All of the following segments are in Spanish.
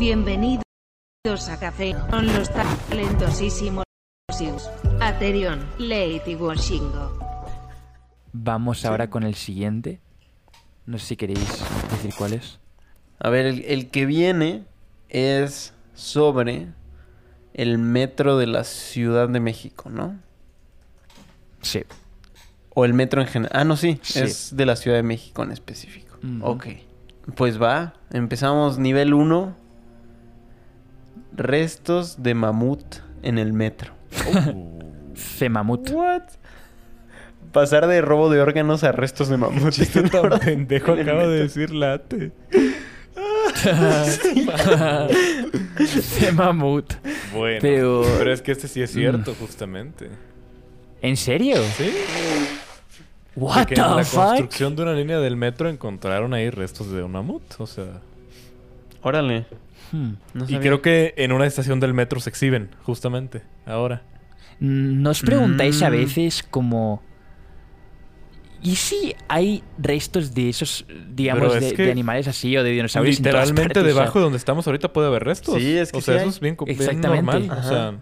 Bienvenidos a Café con los talentosísimos Aterion, Lady Washingo. Vamos ahora con el siguiente. No sé si queréis decir cuál es. A ver, el, el que viene es sobre el metro de la Ciudad de México, ¿no? Sí. O el metro en general. Ah, no, sí, Sí. Es de la Ciudad de México en específico. Ujú. Ok. Pues va. Empezamos nivel 1. Restos de mamut en el metro. Femamut. What? Pasar de robo de órganos a restos de mamut. Chiste tan pendejo acabo de decir late. Femamut. Bueno. Pero- Pero es que este sí es cierto, justamente. ¿En serio? ¿Sí? What Porque en la the fuck? construcción de una línea del metro encontraron ahí restos de un mamut. O sea. Órale. Hmm. No y creo que en una estación del metro se exhiben, justamente. Ahora. ¿Nos preguntáis a Mm. veces como... ¿Y si hay restos de esos, digamos, es de, de animales así o de dinosaurios en todas Literalmente partes? O sea, debajo de donde estamos ahorita puede haber restos. Sí, es que O sea, sí eso hay. es bien, bien Exactamente. normal. Ajá. O sea,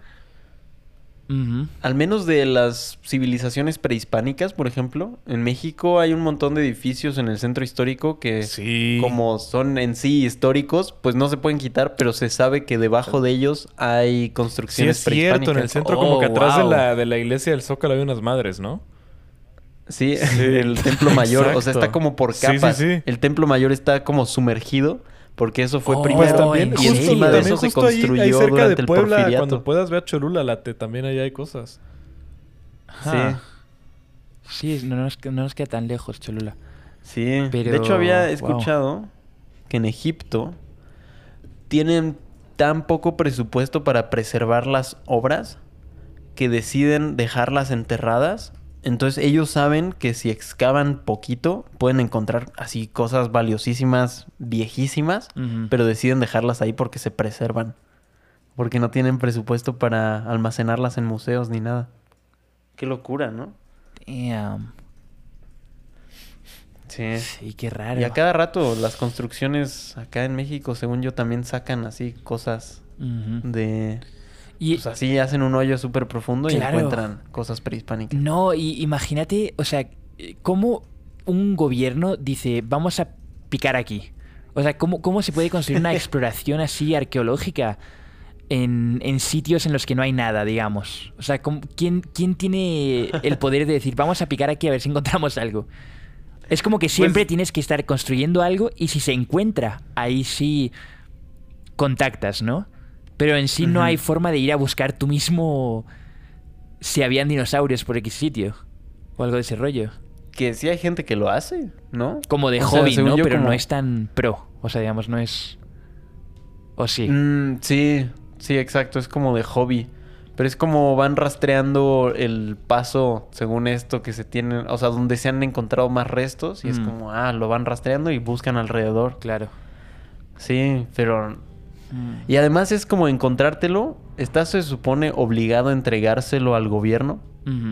Al menos de las civilizaciones prehispánicas, por ejemplo, en México hay un montón de edificios en el centro histórico que, sí. como son en sí históricos, pues no se pueden quitar, pero se sabe que debajo de ellos hay Sí, construcciones es cierto. En el prehispánicas. centro, Oh, como que atrás wow. de, la, de la iglesia del Zócalo hay unas madres, ¿no? Sí, el templo mayor, o sea, está como por Sí, sí, capas. sí. El templo mayor está como sumergido porque eso fue Oh, primero Pues también, y justo- encima de eso se justo ahí- ahí construyó cerca durante de el Puebla, porfiriato. Cuando puedas ver Cholula, late, también ahí hay cosas. Ajá. Sí, no nos, no nos queda tan lejos, Cholula. Sí, Pero, de hecho había wow. escuchado que en Egipto tienen tan poco presupuesto para preservar las obras que deciden dejarlas enterradas. Entonces ellos saben que si excavan poquito pueden encontrar así cosas valiosísimas, viejísimas, pero deciden dejarlas ahí porque se preservan. Porque no tienen presupuesto para almacenarlas en museos ni nada. Qué locura, ¿no? Damn. Sí. Sí, qué raro. Y a cada rato las construcciones acá en México, según yo, también sacan así cosas de... Y, Pues así hacen un hoyo súper profundo y encuentran cosas prehispánicas. No, y imagínate, o sea, cómo un gobierno dice, vamos a picar aquí. O sea, ¿cómo, cómo se puede construir una exploración así arqueológica en, en sitios en los que no hay nada, digamos? O sea, ¿cómo- ¿quién, ¿quién tiene el poder de decir, vamos a picar aquí a ver si encontramos algo? Es como que siempre Pues- tienes que estar construyendo algo y si se encuentra, ahí sí contactas, ¿no? Pero en sí no hay forma de ir a buscar tú mismo si habían dinosaurios por X sitio. O algo de ese rollo. Que sí hay gente que lo hace, ¿no? Como de O hobby, ¿no? Pero como- no es tan pro. O sea, digamos, no es... O sí. Mm, sí, sí, exacto. Es como de hobby. Pero es como van rastreando el paso, según esto, que se tienen... O sea, donde se han encontrado más restos. Y es Mm. como, ah, lo van rastreando y buscan alrededor. Claro. Sí, pero Mm. Y además es como encontrártelo, estás se supone obligado a entregárselo al gobierno,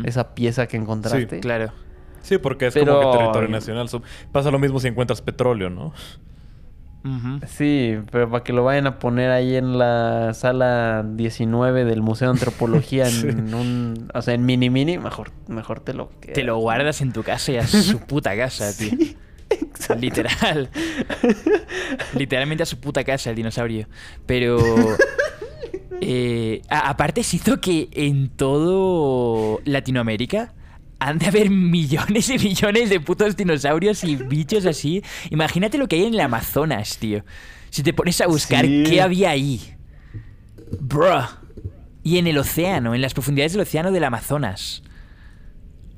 esa pieza que encontraste. Claro. Sí, porque es Pero- como que territorio nacional. Pasa lo mismo si encuentras petróleo, ¿no? Sí, pero para que lo vayan a poner ahí en la sala 19 del Museo de Antropología Sí. en un, o sea, en mini mini, mejor mejor te lo quedas. Te lo guardas en tu casa y a su puta casa, tío. Sí, exacto. Literal. Literalmente a su puta casa el dinosaurio. Pero. eh, aparte, hizo que en todo Latinoamérica han de haber millones y millones de putos dinosaurios y bichos así. Imagínate lo que hay en el Amazonas, tío. Si te pones a buscar Sí. qué había ahí. Bruh. Y en el océano, en las profundidades del océano del Amazonas.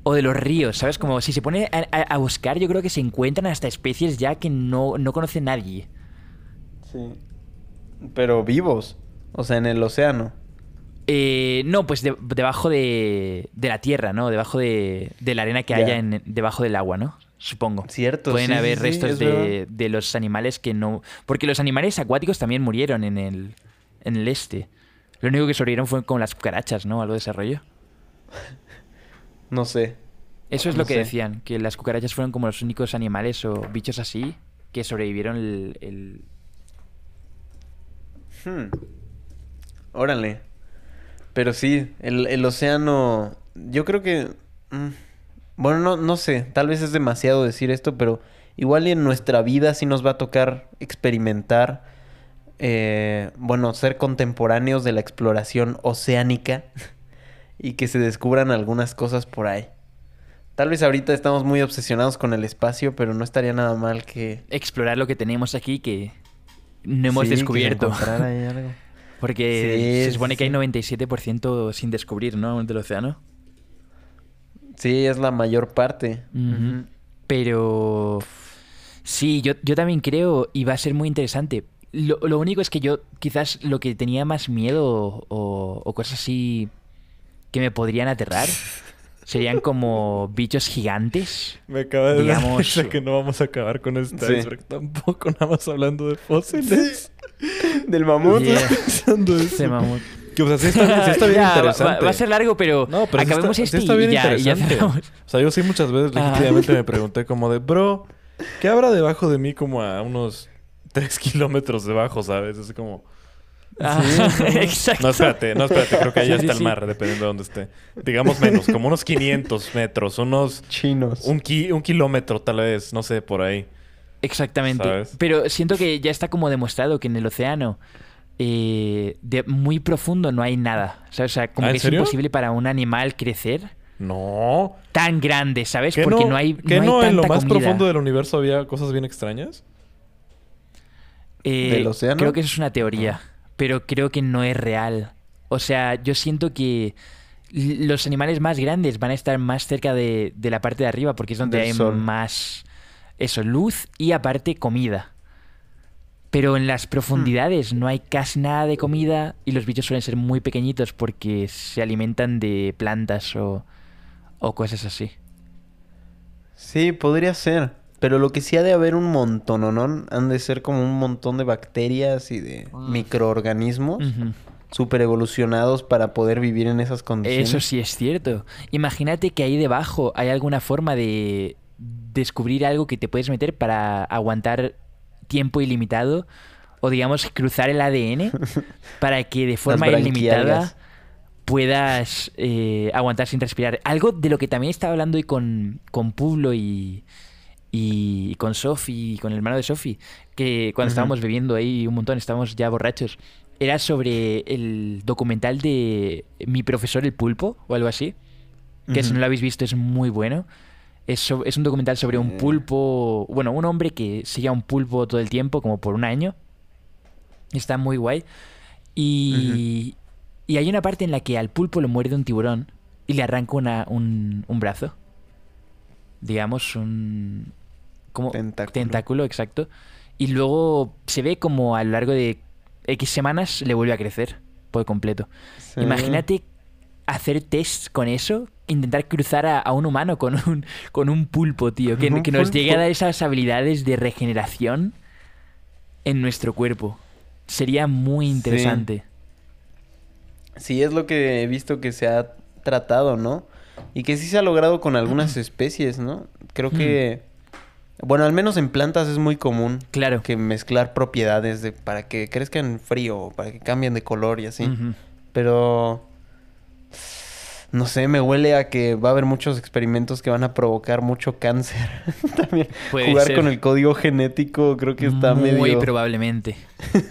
O de los ríos, ¿sabes? Como si se pone a, buscar, yo creo que se encuentran hasta especies ya que no, no conoce nadie. Sí. Pero vivos, o sea, en el océano. Eh, no, pues de- debajo de, de la tierra, ¿no? Debajo de, de la arena que Ya. haya en- debajo del agua, ¿no? Supongo. Cierto, Pueden sí, haber sí, restos es de, de los animales que no... Porque los animales acuáticos también murieron en el, en el este. Lo único que sobrevivieron fue con las cucarachas, ¿no? Algo de ese rollo. No sé. Eso es No lo que sé. decían, que las cucarachas fueron como los únicos animales o bichos así que sobrevivieron el, el- Hmm. Órale. Pero sí, el, el océano. Yo creo que. mm, bueno, no, no sé. Tal vez es demasiado decir esto, pero igual y en nuestra vida sí nos va a tocar experimentar. eh, bueno, ser contemporáneos de la exploración oceánica. y que se descubran algunas cosas por ahí. Tal vez ahorita estamos muy obsesionados con el espacio, pero no estaría nada mal que. Explorar lo que tenemos aquí que no hemos sí, descubierto. encontrara ahí algo. Porque Sí, se supone sí, que hay sí. 97% sin descubrir, ¿no? Del océano. Sí, es la mayor parte. Pero sí, yo, yo también creo y va a ser muy interesante. Lo, lo único es que yo quizás lo que tenía más miedo o, o cosas así que me podrían aterrar serían como bichos gigantes. Me acaba de dar Digamos- risa que no vamos a acabar con este Sí. iceberg tampoco, nada más hablando de fósiles. Del mamut. Yeah. Pensando eso. Mamut. Que, o sea, sí está, sí está bien Ya, interesante. Va, va a ser largo, pero, No, pero sí acabemos está, sí este está bien y, ya, y ya cerramos. O sea, yo sí muchas veces Ajá. legítimamente me pregunté como de, bro, ¿qué habrá debajo de mí como a unos 3 kilómetros debajo, sabes? Es como... Ah, exacto. No, espérate, no, espérate, creo que allá Sí, sí, está el sí. mar, dependiendo de dónde esté. Digamos menos, como unos 500 metros, unos... Chinos. Un, ki- un kilómetro tal vez, no sé, por ahí. Exactamente. ¿Sabes? Pero siento que ya está como demostrado que en el océano eh, de muy profundo no hay nada. ¿sabes? O sea, como ¿Ah, que es serio? imposible para un animal crecer No. tan grande, ¿sabes? ¿Que Porque no, no, hay. que no, no, hay en lo más comida. profundo del universo había cosas bien extrañas? Eh, ¿Del océano? Creo que eso es una teoría, pero creo que no es real. O sea, yo siento que los animales más grandes van a estar más cerca de, de la parte de arriba porque es donde Del hay sol. más eso, luz y aparte comida. Pero en las profundidades no hay casi nada de comida y los bichos suelen ser muy pequeñitos porque se alimentan de plantas o, o cosas así. Sí, podría ser. Pero lo que sí ha de haber un montón, ¿no? Han de ser como un montón de bacterias y de microorganismos Ujú. super evolucionados para poder vivir en esas condiciones. Eso sí es cierto. Imagínate que ahí debajo hay alguna forma de descubrir algo que te puedes meter para aguantar tiempo ilimitado o digamos cruzar el ADN para que de forma ilimitada puedas eh, aguantar sin respirar. Algo de lo que también estaba hablando hoy con, con Pablo y, y con Sofi, con el hermano de Sofi, que cuando estábamos bebiendo ahí un montón, estábamos ya borrachos, era sobre el documental de Mi profesor el pulpo o algo así, que si no lo habéis visto es muy bueno. Es, so- es un documental sobre un Eh. pulpo, bueno, un hombre que sigue a un pulpo todo el tiempo, como por un año. Está muy guay. Y, y hay una parte en la que al pulpo lo muerde un tiburón y le arranca una- un, un brazo. Digamos, un... Como Tentáculo. tentáculo, exacto. Y luego se ve como a lo largo de X semanas le vuelve a crecer por completo. Sí. Imagínate hacer test con eso, intentar cruzar a, a un humano con un, con un pulpo, tío. Que, nos llegue a dar esas habilidades de regeneración en nuestro cuerpo. Sería muy interesante. Sí, es lo que he visto que se ha tratado, ¿no? Y que sí se ha logrado con algunas especies, ¿no? Creo que... Bueno, al menos en plantas es muy común Claro. que mezclar propiedades de, para que crezcan frío, para que cambien de color y así. Pero... No sé, me huele a que va a haber muchos experimentos que van a provocar mucho cáncer. También Puede jugar ser. con el código genético creo que está Muy medio... probablemente.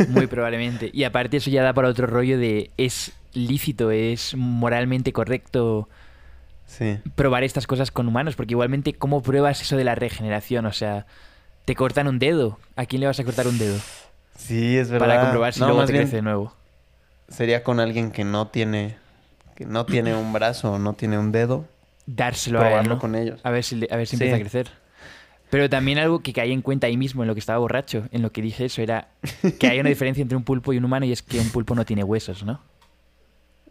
Muy probablemente. Y aparte eso ya da para otro rollo de es lícito, es moralmente correcto Sí. probar estas cosas con humanos, porque igualmente ¿cómo pruebas eso de la regeneración? O sea, te cortan un dedo. ¿A quién le vas a cortar un dedo? Sí, es verdad. Para comprobar si No, luego te crece de nuevo. sería con alguien que no tiene... Que no tiene un brazo o no tiene un dedo. Dárselo a él, probarlo ¿no? con ellos. A ver si, a ver si Sí. empieza a crecer. Pero también algo que caí en cuenta ahí mismo, en lo que estaba borracho, en lo que dije eso, era que hay una diferencia entre un pulpo y un humano y es que un pulpo no tiene huesos, ¿no?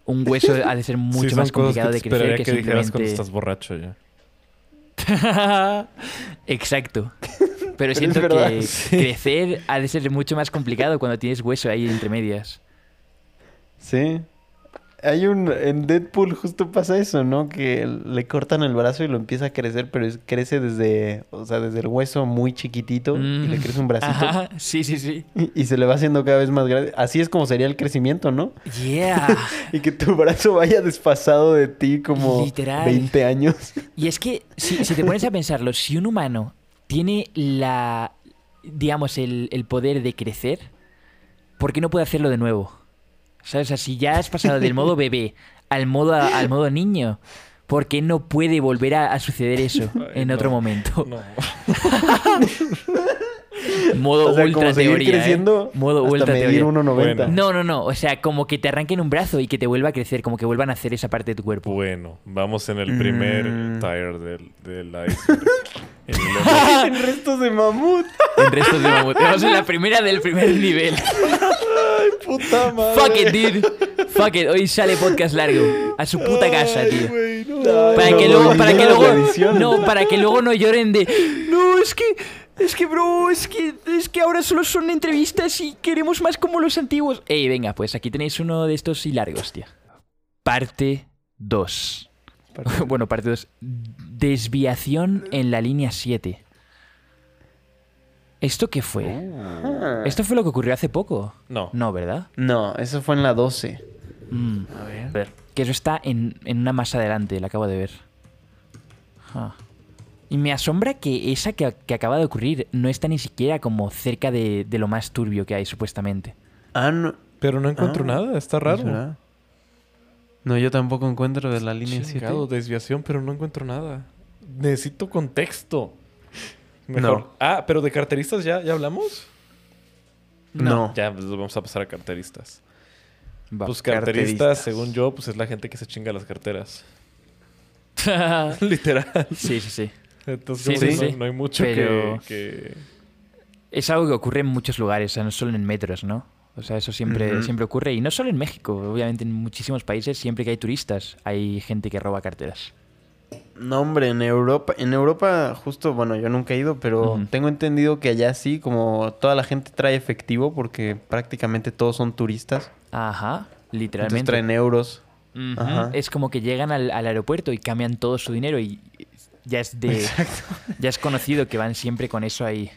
Un hueso ha de ser mucho Sí, más complicado que de crecer que, que dijeras cuando simplemente... estás borracho ya. Exacto. Pero es siento que sí. crecer ha de ser mucho más complicado cuando tienes hueso ahí entre medias. Sí. Hay un... En Deadpool justo pasa eso, ¿no? Que le cortan el brazo y lo empieza a crecer, pero es- crece desde... O sea, desde el hueso muy chiquitito y le Mm. crece un bracito. Ajá, sí, sí, sí. Y, y se le va haciendo cada vez más grande. Así es como sería el crecimiento, ¿no? Yeah. Y que tu brazo vaya desfasado de ti como Literal. 20 años. Y es que, si, si te pones a pensarlo, si un humano tiene la, digamos, el, el poder de crecer, ¿por qué no puede hacerlo de nuevo? ¿Sabes? O sea, si ya has pasado del modo bebé al modo, al modo niño, ¿por qué no puede volver a, a suceder eso en no. otro momento? No. Modo O sea, ultra como teoría, ¿eh? creciendo Modo hasta ultra medir teoría. 1.90. Bueno. No, no, no. O sea, como que te arranquen un brazo y que te vuelva a crecer, como que vuelvan a hacer esa parte de tu cuerpo. Bueno, vamos en el primer Mm. tire del, del iceberg. En el- en restos de mamut. En restos de mamut. Vamos en la primera del primer nivel. Ay, puta madre. Fuck it, dude. Fuck it. Hoy sale podcast largo. A su puta casa, tío. Güey, no. Ay, Para no, que luego, para que luego, no, para que luego no lloren de, no, es que, es que, bro, es que, es que ahora solo son entrevistas y queremos más como los antiguos. Ey, venga, pues aquí tenéis uno de estos y largos, tío. Parte 2. bueno, parte 2. Desviación en la línea 7. ¿Esto qué fue? Ah. Esto fue lo que ocurrió hace poco. No. No, ¿verdad? No, eso fue en la 12. Mm. A ver. Que eso está en, en una más adelante, la acabo de ver. Ah. Y me asombra que esa que, que acaba de ocurrir no está ni siquiera como cerca de, de lo más turbio que hay, supuestamente. Ah, no. Pero no encuentro Ah, nada, está ¿es raro. No, yo tampoco encuentro de la línea 7. Chingado, desviación, pero no encuentro nada. Necesito contexto. Mejor. No. Ah, pero de carteristas ya, ya hablamos. No. Ya, pues vamos a pasar a carteristas. Va. Pues carteristas, carteristas. según yo, pues es la gente que se chinga las carteras. Literal. sí, sí, sí. Entonces, Sí, sí, no, sí. no hay mucho Pero- que, que- Es algo que ocurre en muchos lugares, o sea, no solo en metros, ¿no? O sea, eso siempre, siempre ocurre. Y no solo en México, obviamente en muchísimos países, siempre que hay turistas, hay gente que roba carteras. No, hombre, en Europa, en Europa justo, bueno, yo nunca he ido, pero tengo entendido que allá sí, como toda la gente trae efectivo, porque prácticamente todos son turistas. Ajá, Entonces literalmente. traen euros. Ajá. Es como que llegan al, al aeropuerto y cambian todo su dinero y ya es de ya es conocido que van siempre con eso ahí.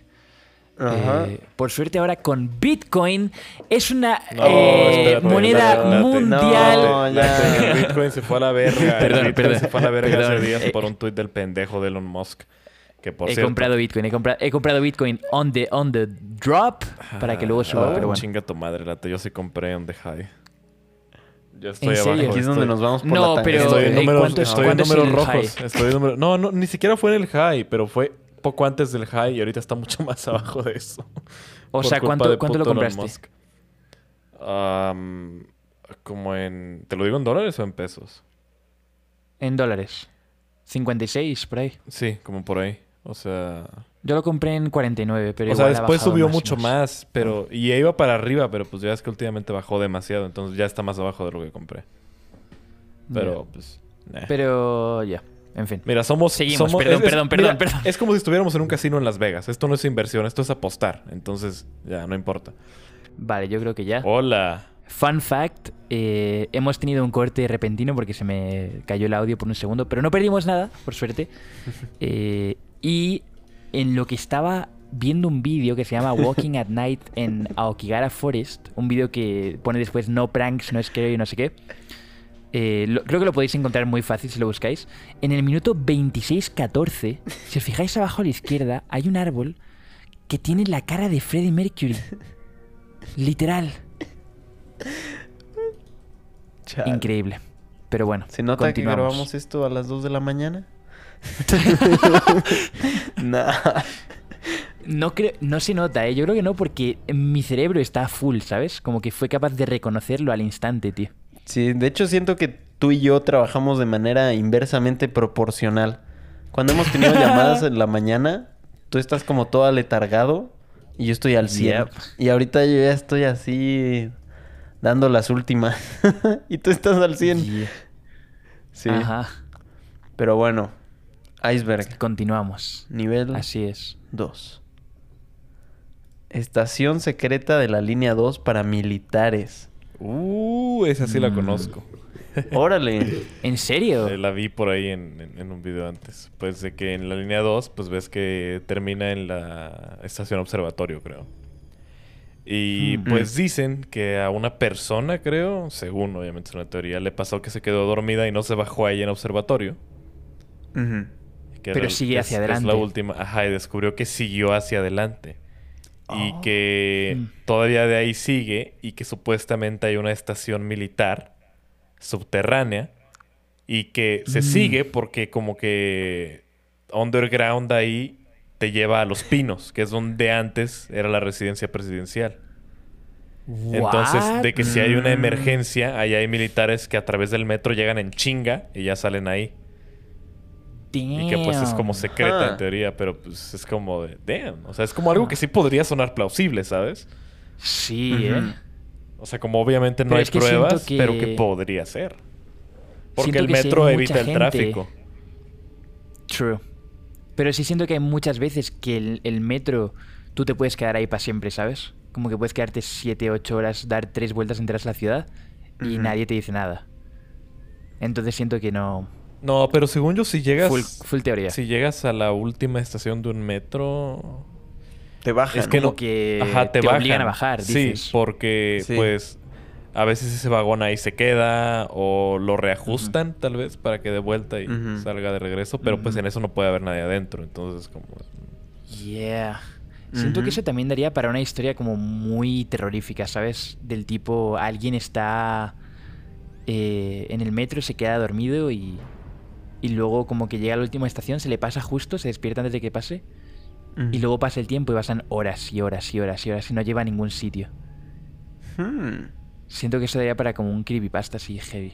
Ajá. Eh, por suerte ahora con Bitcoin es una No, eh, espérate, moneda espérate, mundial. No, ya. Bitcoin se fue a la verga. Perdón, Bitcoin perdón, se fue a la verga perdón. hace días Eh, por un tuit del pendejo de Elon Musk. Que por he cierto, comprado Bitcoin, he, compra- he comprado Bitcoin on the on the drop para que luego suba, Ah, pero bueno. Chinga tu madre, late. Yo sí compré on the high. Yo estoy abajo. Aquí es estoy- donde nos vamos por No, la pero-. Estoy en ¿en números, cuánto es- estoy en cuánto números rojos. high? Estoy en número- No, no, ni siquiera fue en el high, pero fue poco antes del high y ahorita está mucho más abajo de eso. O Por sea, ¿cuánto, cuánto lo compraste? Como en... ¿Te lo digo en dólares o en pesos? En dólares. 56 por ahí. Sí, como por ahí. O sea... Yo lo compré en 49, pero o sea, igual después subió más y mucho más. más, pero... Y iba para arriba, pero pues ya es que últimamente bajó demasiado. Entonces ya está más abajo de lo que compré. Pero pues... nah. Pero ya, en fin. Mira, somos... Seguimos, somos- perdón, perdón, perdón, perdón. Es como si estuviéramos en un casino en Las Vegas. Esto no es inversión, esto es apostar. Entonces, ya, no importa. Vale, yo creo que ya. Hola. Fun fact, eh, hemos tenido un corte repentino porque se me cayó el audio por un segundo, pero no perdimos nada, por suerte. Eh, y en lo que estaba viendo un vídeo que se llama Walking at Night en Aokigara Forest, un vídeo que pone después no pranks, no scary, no sé qué. Eh, lo- creo que lo podéis encontrar muy fácil si lo buscáis. En el minuto 26.14, si os fijáis abajo a la izquierda, hay un árbol que tiene la cara de Freddie Mercury. Literal. Chale. Increíble. Pero bueno, ¿Se nota que grabamos esto a las 2 de la mañana? nah. No, creo, no se nota, ¿eh? Yo creo que no, porque mi cerebro está full, ¿sabes? Como que fue capaz de reconocerlo al instante, tío. Sí, de hecho siento que tú y yo trabajamos de manera inversamente proporcional. Cuando hemos tenido llamadas en la mañana, tú estás como todo aletargado y yo estoy al 100. Yep. Y ahorita yo ya estoy así dando las últimas. y tú estás al 100. Yeah. Sí. Ajá. Pero bueno, iceberg, Continuamos. nivel Así es. 2. Estación secreta de la línea 2 para militares. Uh, esa sí la Mm. conozco. Órale. ¿En serio? Eh, La vi por ahí en, en- en un video antes. Pues de que en la línea 2, pues ves que termina en la estación observatorio, creo. Y Mm. pues dicen que a una persona, creo, según obviamente es una teoría, le pasó que se quedó dormida y no se bajó ahí en observatorio. Ujú. Que Pero sigue hacia es- que Es la adelante. última. Ajá, y descubrió que siguió hacia adelante. Y Oh. que Mm. todavía de ahí sigue y que supuestamente hay una estación militar subterránea y que se Mm. sigue porque como que underground ahí te lleva a Los Pinos, que es donde antes era la residencia presidencial. Entonces, de que si hay una Mm. emergencia, ahí hay militares que a través del metro llegan en chinga y ya salen ahí. Y que pues es como secreta en teoría, pero pues es como de, damn. O sea, es como algo que sí podría sonar plausible, ¿sabes? Sí. ¿eh? O sea, como obviamente no Pero hay es que siento pruebas, que- pero que podría ser. Porque Siento el metro evita el tráfico. True. Pero sí siento que hay muchas veces que el, el metro tú te puedes quedar ahí para siempre, ¿sabes? Como que puedes quedarte 7, 8 horas, dar tres vueltas enteras a la ciudad y nadie te dice nada. Entonces siento que no... No, pero según yo, si llegas. Full, full teoría. Si llegas a la última estación de un metro. Te bajan. Es que Como no. que Ajá, te, te obligan a bajar, Sí, dices. porque Sí. pues a veces ese vagón ahí se queda o lo reajustan tal vez para que de vuelta y salga de regreso, pero pues en eso no puede haber nadie adentro, entonces como Yeah. Siento que eso también daría para una historia como muy terrorífica, ¿sabes? Del tipo, alguien está eh, en el metro, se queda dormido y, y luego como que llega a la última estación, se le pasa justo, se despierta antes de que pase y luego pasa el tiempo y pasan horas y horas y horas y horas y no lleva a ningún sitio. Hmm. Siento que eso daría para como un creepypasta así heavy.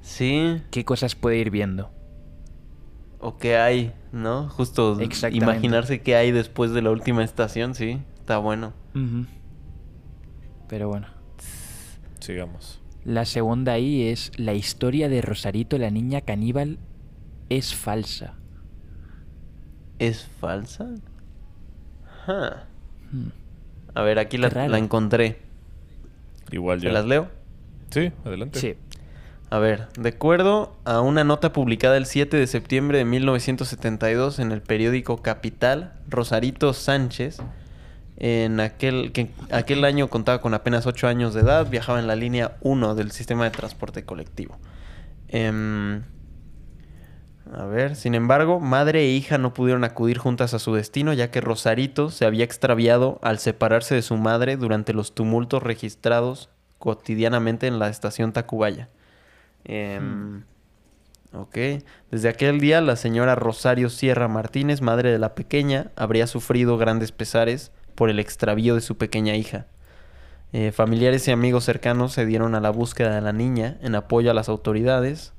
Sí. ¿Qué cosas puede ir viendo? O qué hay, ¿no? Justo imaginarse qué hay después de la última estación, sí. Está bueno. Pero bueno. sigamos. La segunda ahí es la historia de Rosarito, la niña caníbal, es falsa. ¿Es falsa? Ajá. Hmm. A ver, aquí la, encontré. Igual ¿Se ya. las leo? Sí, adelante. Sí. A ver, de acuerdo a una nota publicada el 7 de septiembre de 1972 en el periódico Capital, Rosarito Sánchez, en aquel, que aquel año contaba con apenas 8 años de edad, viajaba en la línea 1 del sistema de transporte colectivo. Em, a ver, sin embargo, madre e hija no pudieron acudir juntas a su destino, ya que Rosarito se había extraviado al separarse de su madre durante los tumultos registrados cotidianamente en la estación Tacubaya. Em, Ok. Desde aquel día, la señora Rosario Sierra Martínez, madre de la pequeña, habría sufrido grandes pesares por el extravío de su pequeña hija. Eh, familiares y amigos cercanos se dieron a la búsqueda de la niña en apoyo a las autoridades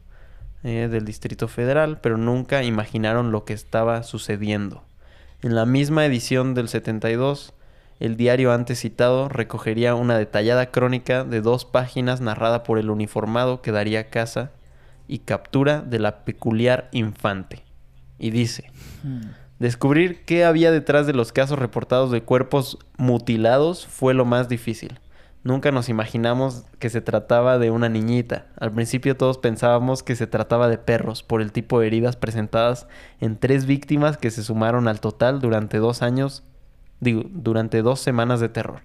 eh, del Distrito Federal, pero nunca imaginaron lo que estaba sucediendo. En la misma edición del 72, el diario antes citado recogería una detallada crónica de dos páginas narrada por el uniformado que daría caza y captura de la peculiar infante. Y dice, Hmm. Descubrir qué había detrás de los casos reportados de cuerpos mutilados fue lo más difícil. Nunca nos imaginamos que se trataba de una niñita. Al principio todos pensábamos que se trataba de perros por el tipo de heridas presentadas en tres víctimas que se sumaron al total durante dos años, digo, durante dos semanas de terror.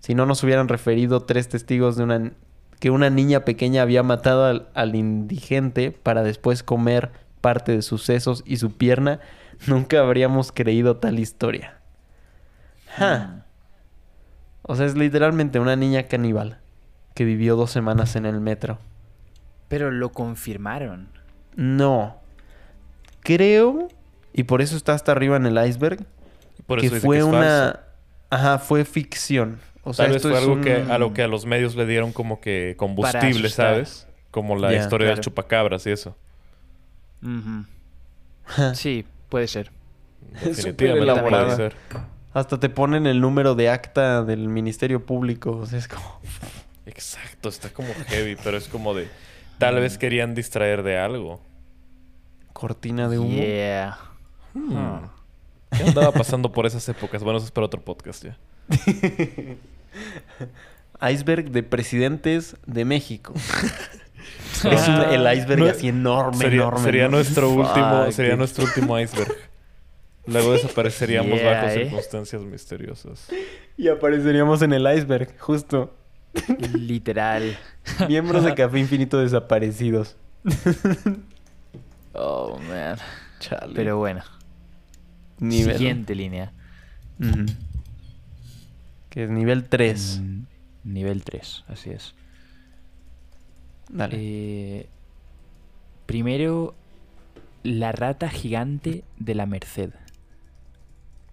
Si no nos hubieran referido tres testigos de una que una niña pequeña había matado al, al indigente para después comer parte de sus sesos y su pierna, nunca habríamos creído tal historia. Ja. O sea, es literalmente una niña caníbal que vivió dos semanas en el metro. Pero lo confirmaron. No. Creo, y por eso está hasta arriba en el iceberg, Por que eso dice fue que es una... falso. Ajá, fue ficción. O sea, Tal vez esto fue es algo un- que a lo que a los medios le dieron como que combustible. ¿sabes? Como la historia del claro. chupacabras y eso. Sí, puede ser. Definitivamente ser. Hasta te ponen el número de acta del Ministerio Público. O sea, es como... Exacto, está como heavy, pero es como de... Tal vez querían distraer de algo. Cortina de humo. Yeah. Hmm. ¿Qué andaba pasando por esas épocas? Bueno, eso es para otro podcast ya. Iceberg de presidentes de México. Es un- el iceberg No, así enorme, sería, enorme. sería ¿no? nuestro Fuck, último, sería nuestro último iceberg. Luego desapareceríamos Yeah, bajo eh. circunstancias misteriosas. Y apareceríamos en el iceberg, justo. Literal. Miembros de Café Infinito desaparecidos. Oh, man. Chale. Pero bueno. Nivel. Siguiente línea. Que es nivel 3. Mm, Nivel 3, así es. Dale. Eh, primero, la rata gigante de la Merced.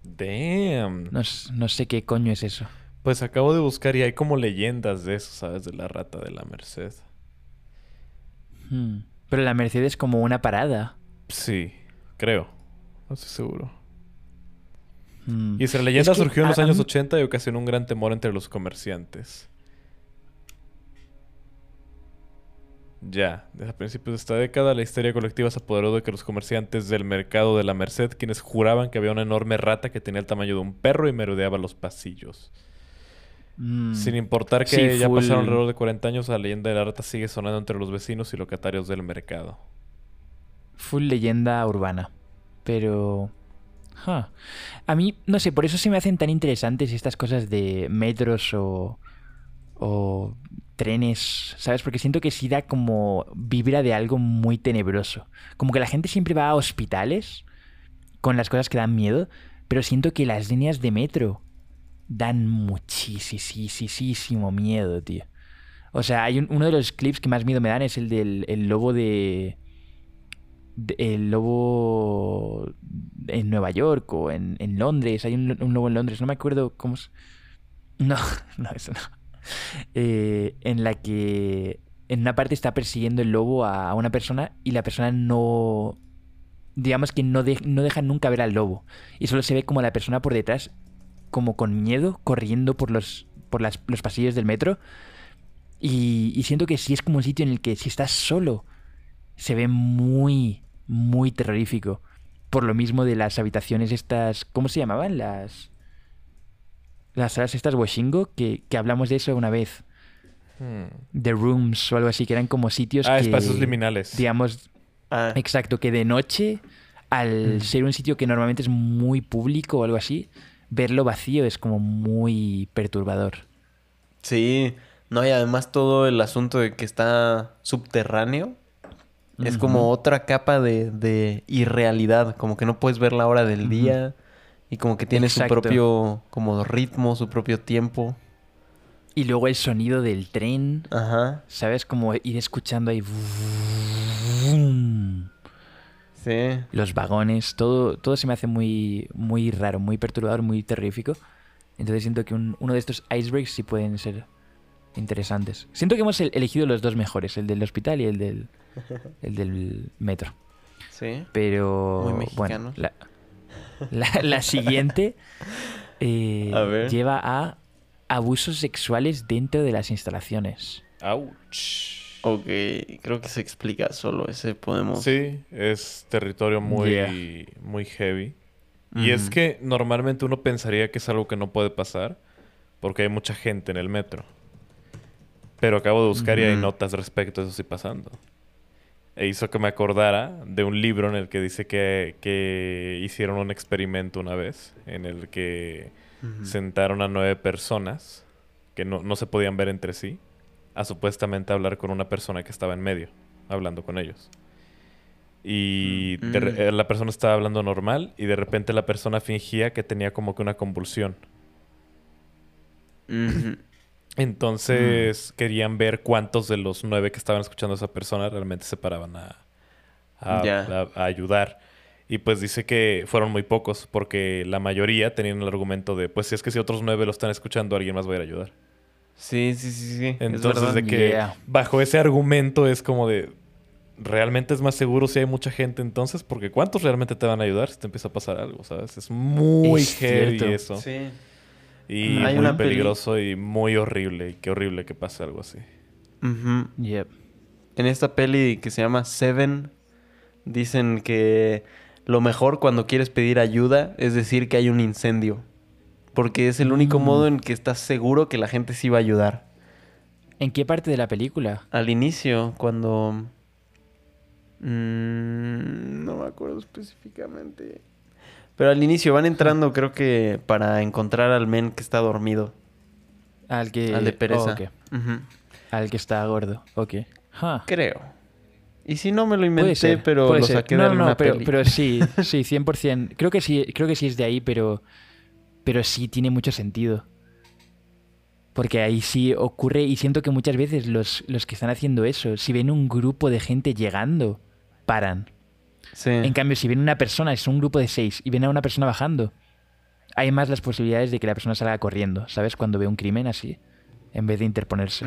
Damn. No, sé qué coño es eso. Pues acabo de buscar y hay como leyendas de eso, ¿sabes? De la rata de la Merced. Hmm. Pero la Merced es como una parada. Sí, creo. No estoy seguro. Hmm. Y la leyenda Es que surgió en los años mí- 80 y ocasionó un gran temor entre los comerciantes. Ya, desde principios de esta década, la histeria colectiva se apoderó de que los comerciantes del mercado de la Merced, quienes juraban que había una enorme rata que tenía el tamaño de un perro y merodeaba los pasillos. Hmm. Sin importar que Sí, ya full- pasaron alrededor de 40 años, la leyenda de la rata sigue sonando entre los vecinos y locatarios del mercado. Full leyenda urbana. Pero... A mí, no sé, por eso se me hacen tan interesantes estas cosas de metros o... o trenes, ¿sabes? Porque siento que sí da como vibra de algo muy tenebroso. Como que la gente siempre va a hospitales con las cosas que dan miedo, pero siento que las líneas de metro dan muchísimo miedo, tío. O sea, hay un- uno de los clips que más miedo me dan es el del el lobo de, de- El lobo en Nueva York o en, en Londres. Hay un, un lobo en Londres, no me acuerdo cómo es. No, no, eso no. Eh, en la que en una parte está persiguiendo el lobo a, una persona y la persona no. Digamos que no, no deja nunca ver al lobo. Y solo se ve como la persona por detrás, como con miedo, corriendo por los, por las- los pasillos del metro. Y, y siento que sí es como un sitio en el que si estás solo, se ve muy, muy terrorífico. Por lo mismo de las habitaciones estas, ¿cómo se llamaban? Las... Las salas estas Washingo, que, que hablamos de eso una vez. Hmm. The Rooms o algo así, que eran como sitios Ah, que... espacios liminales. Digamos, Ah, exacto, que de noche, al Mm. ser un sitio que normalmente es muy público o algo así, verlo vacío es como muy perturbador. sí. No, y además todo el asunto de que está subterráneo es como otra capa de, de irrealidad. Como que no puedes ver la hora del día. Y como que tiene Exacto. su propio como ritmo, su propio tiempo. Y luego el sonido del tren, Ajá. ¿sabes? Como ir escuchando ahí... Sí. Los vagones, todo, todo se me hace muy, muy raro, muy perturbador, muy terrorífico. Entonces siento que un- uno de estos icebergs sí pueden ser interesantes. Siento que hemos el- elegido los dos mejores, el del hospital y el del, el del metro. Sí. Pero Muy bueno, la, la- la siguiente eh, A ver. lleva a abusos sexuales dentro de las instalaciones. Ouch. Ok, creo que se explica solo ese podemos. Sí, es territorio muy, Yeah. muy heavy. Y es que normalmente uno pensaría que es algo que no puede pasar porque hay mucha gente en el metro. Pero acabo de buscar y hay notas respecto a eso sí pasando. E hizo que me acordara de un libro en el que dice que, que hicieron un experimento una vez en el que sentaron a nueve personas que no, no se podían ver entre sí a supuestamente hablar con una persona que estaba en medio, hablando con ellos. Y Mm. eh, la persona estaba hablando normal y de repente la persona fingía que tenía como que una convulsión. Ujú. Entonces Mm. querían ver cuántos de los nueve que estaban escuchando a esa persona realmente se paraban a, a- Ya. a- a ayudar. Y pues dice que fueron muy pocos porque la mayoría tenían el argumento de, pues si es que si otros nueve lo están escuchando, alguien más va a ir a ayudar. Sí, sí, sí, sí. es Entonces de que Yeah. bajo ese argumento es como de, ¿realmente es más seguro si hay mucha gente entonces? Porque ¿cuántos realmente te van a ayudar si te empieza a pasar algo, sabes? Es muy Es heavy cierto. eso. Sí. Y Hay muy peli- peligroso y muy horrible. Y qué horrible que pase algo así. Yep. En esta peli que se llama Seven, dicen que lo mejor cuando quieres pedir ayuda es decir que hay un incendio. Porque es el único Mm. modo en que estás seguro que la gente sí va a ayudar. ¿En qué parte de la película? Al inicio, cuando... Mm, no me acuerdo específicamente. Pero al inicio van entrando, creo que para encontrar al men que está dormido. Al que... al de pereza. oh. Al que está gordo. Ok. Creo. Y si no me lo inventé, ser, pero lo saqué no, de no, pero, peli. pero sí, sí, 100%. Creo que sí, creo que sí es de ahí, pero, pero sí tiene mucho sentido. Porque ahí sí ocurre y siento que muchas veces los, los que están haciendo eso, si ven un grupo de gente llegando, paran. Sí. En cambio, si ven una persona, es un grupo de seis, y ven a una persona bajando, hay más las posibilidades de que la persona salga corriendo, ¿sabes? Cuando ve un crimen así, en vez de interponerse.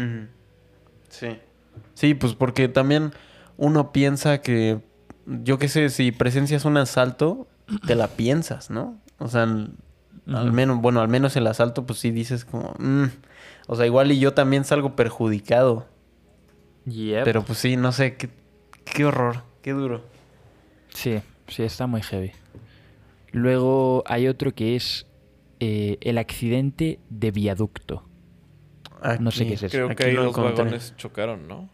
Sí. Sí, pues porque también uno piensa que, yo qué sé, si presencias un asalto, te la piensas, ¿no? O sea, al menos, bueno, al menos el asalto, pues sí dices como, "Mm". o sea, igual y yo también salgo perjudicado. Yep. Pero pues sí, no sé, qué, qué horror, qué duro. Sí, sí, está muy heavy. Luego hay otro que es eh, el accidente de viaducto. No sé qué es eso. Creo Aquí que ahí lo dos encontré. vagones chocaron, ¿no?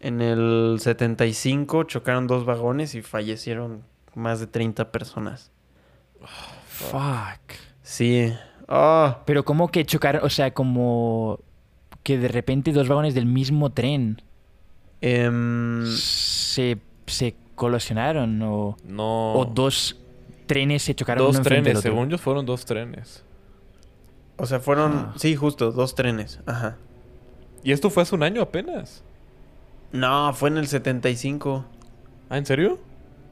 En el 75 chocaron dos vagones y fallecieron más de 30 personas. Fuck. Sí. Ah, Pero como que chocaron, o sea, como que de repente dos vagones del mismo tren em, se, se colisionaron o, No. o dos trenes se chocaron Dos uno del trenes, otro. según yo fueron dos trenes. o sea, fueron, Ah. sí, justo, dos trenes. Ajá. Y esto fue hace un año apenas. No, fue en el 75. ¿Ah, en serio?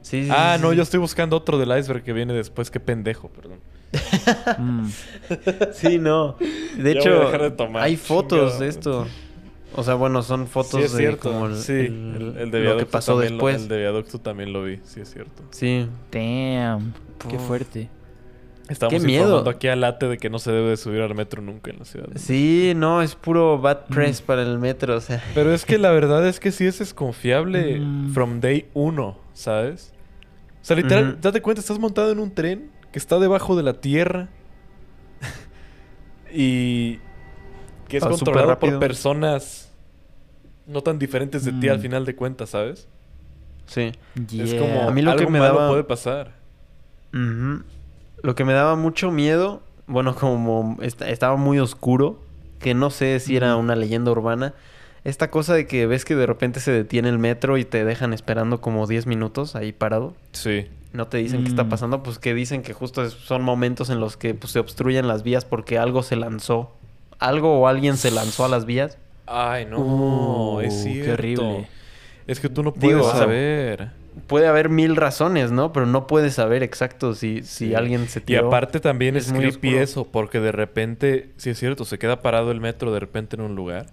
Sí, sí, ah, sí, no, sí. yo estoy buscando otro del iceberg que viene después. Qué pendejo, perdón. Mm. Sí, no. De Ya hecho, de hay fotos chingado. de esto. O sea, bueno, son fotos sí, es de cierto. como el, sí, el- el, el de lo que pasó también lo- después. el de viaducto también lo vi, sí es cierto. Sí. Damn, qué fuerte. Estamos Qué miedo. informando aquí al late de que no se debe de subir al metro nunca en la ciudad. Sí, no, es puro bad Mm. press para el metro, o sea. Pero es que la verdad es que sí es desconfiable Mm. from day uno, ¿sabes? O sea, literal, date cuenta, estás montado en un tren que está debajo de la tierra y que es controlado por personas no tan diferentes de ti al Mm. final de cuentas, ¿sabes? Sí. Es como A mí lo que algo me malo daba- puede pasar. Lo que me daba mucho miedo, bueno, como est- estaba muy oscuro, que no sé si era una leyenda urbana, esta cosa de que ves que de repente se detiene el metro y te dejan esperando como 10 minutos ahí parado. Sí. No te dicen qué está Mm. pasando, pues que dicen que justo son momentos en los que pues, se obstruyen las vías porque algo se lanzó. Algo o alguien se lanzó a las vías. Ay, no, Uh, es qué cierto. horrible. Es que tú no Digo, puedes o sea, saber. Puede haber mil razones, ¿no? Pero no puedes saber exacto si, si Sí. alguien se Y tiró. aparte también es, Es muy creepy oscuro. eso, porque de repente, sí es cierto, se queda parado el metro de repente en un lugar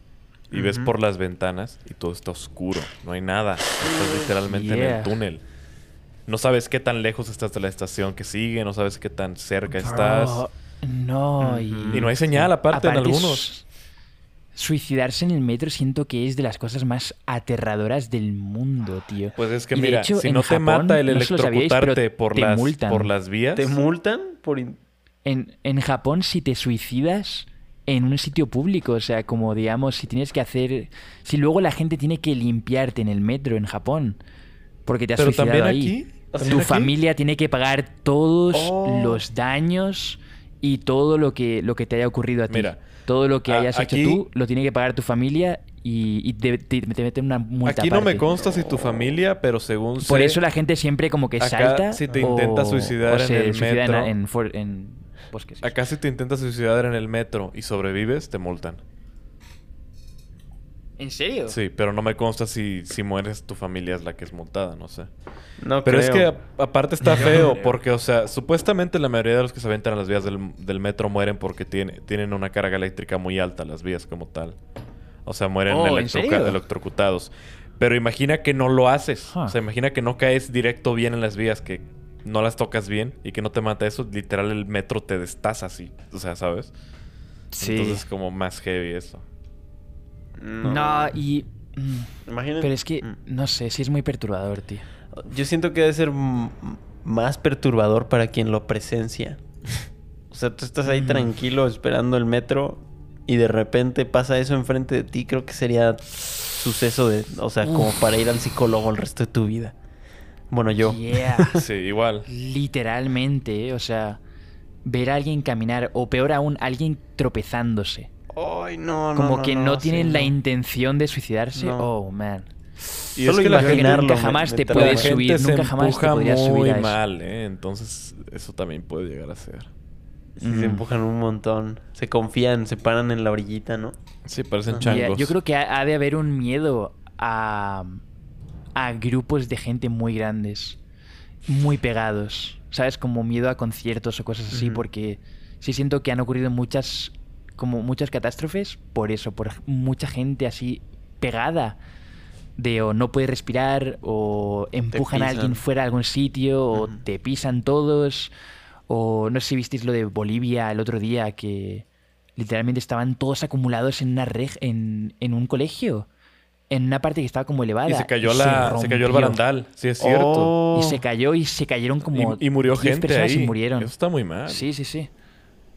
y ves por las ventanas y todo está oscuro, no hay nada, estás literalmente en el túnel. No sabes qué tan lejos estás de la estación que sigue, no sabes qué tan cerca estás. No, y... Y no hay señal aparte, en algunos. su- Suicidarse en el metro siento que es de las cosas más aterradoras del mundo, tío. Pues es que Y mira, hecho, si no te Japón, mata el no sabíais, electrocutarte por, te las, multan. por las vías. ¿Te multan? Por in- En, en Japón, si te suicidas en un sitio público, o sea, como digamos, si tienes que hacer. Si luego la gente tiene que limpiarte en el metro en Japón, porque te has Pero suicidado también ahí. aquí. también Tu aquí. familia tiene que pagar todos Oh. los daños y todo lo que, lo que te haya ocurrido a ti. Mira, todo lo que a- hayas aquí- hecho tú lo tiene que pagar tu familia y, y te, te- te meten una multa. Aquí no me consta si tu familia, pero según Por sé, eso la gente siempre como que acá, salta. si te o- intentas suicidar o en se el en- metro- En, en bosques. Acá si te intentas suicidar en el metro y sobrevives, te multan. ¿En serio? Sí, pero no me consta si, si mueres tu familia es la que es multada, no sé. No Pero es que a- aparte está feo porque, o sea, supuestamente la mayoría de los que se aventan a las vías del, del metro mueren porque tiene, tienen una carga eléctrica muy alta las vías como tal. O sea, mueren Oh, ¿en electroca- electrocutados. Pero imagina que no lo haces. Huh. O sea, imagina que no caes directo bien en las vías, que no las tocas bien y que no te mata eso. Literal, el metro te destaza así. O sea, ¿sabes? Sí. Entonces es como más heavy eso. No, y... mm, Imaginen- Pero es que, Mm. no sé, sí es muy perturbador, tío. Yo siento que debe ser más perturbador para quien lo presencia. O sea, tú estás ahí Mm. tranquilo esperando el metro y de repente pasa eso enfrente de ti, creo que sería suceso de, o sea, como para ir al psicólogo el resto de tu vida. Bueno, yo. Yeah. Sí, igual. Literalmente, o sea, ver a alguien caminar, o peor aún, alguien tropezándose. Ay, no, no. Como no, que no, no, tienen sí, la no. intención de suicidarse. No. Oh, man. Y Solo es que imaginarlo nunca jamás me te puedes subir, se nunca jamás te podrías muy subir a eso. mal, ¿eh? Entonces, eso también puede llegar a ser. Sí, Mm. se empujan un montón. Se confían, se paran en la orillita, ¿no? Sí, parecen changos. Yeah, yo creo que ha, ha de haber un miedo a, a grupos de gente muy grandes, muy pegados, ¿sabes? Como miedo a conciertos o cosas así, porque sí siento que han ocurrido muchas, como muchas catástrofes por eso, por mucha gente así pegada. De o no puedes respirar, o empujan a alguien fuera a algún sitio, o te pisan todos, o no sé si visteis lo de Bolivia el otro día, que literalmente estaban todos acumulados en una rej- en, en un colegio, en una parte que estaba como elevada. Y se cayó, la, se, cayó el barandal. Sí, es cierto. Oh. Y se cayó y se cayeron como. y, y murió 10 gente personas ahí. y murieron. Eso está muy mal. Sí, sí, sí.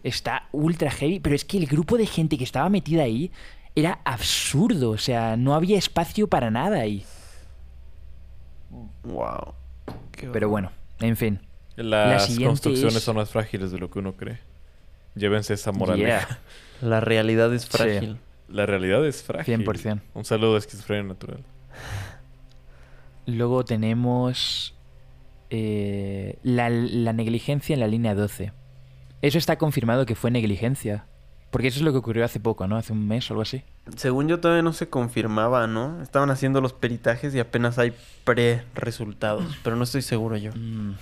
Está ultra heavy, pero es que el grupo de gente que estaba metida ahí era absurdo. O sea, no había espacio para nada ahí. Wow. Qué Pero bueno, en fin. La Las construcciones es- son más frágiles de lo que uno cree. Llévense esa moraleja. Yeah. La realidad es frágil. La realidad es frágil. 100%. Un saludo a Esquizofrenia Natural. Luego tenemos eh, la, la negligencia en la línea 12. Eso está confirmado que fue negligencia. Porque eso es lo que ocurrió hace poco, ¿no? Hace un mes o algo así. Según yo todavía no se confirmaba, ¿no? Estaban haciendo los peritajes y apenas hay pre-resultados, pero no estoy seguro yo. Mm.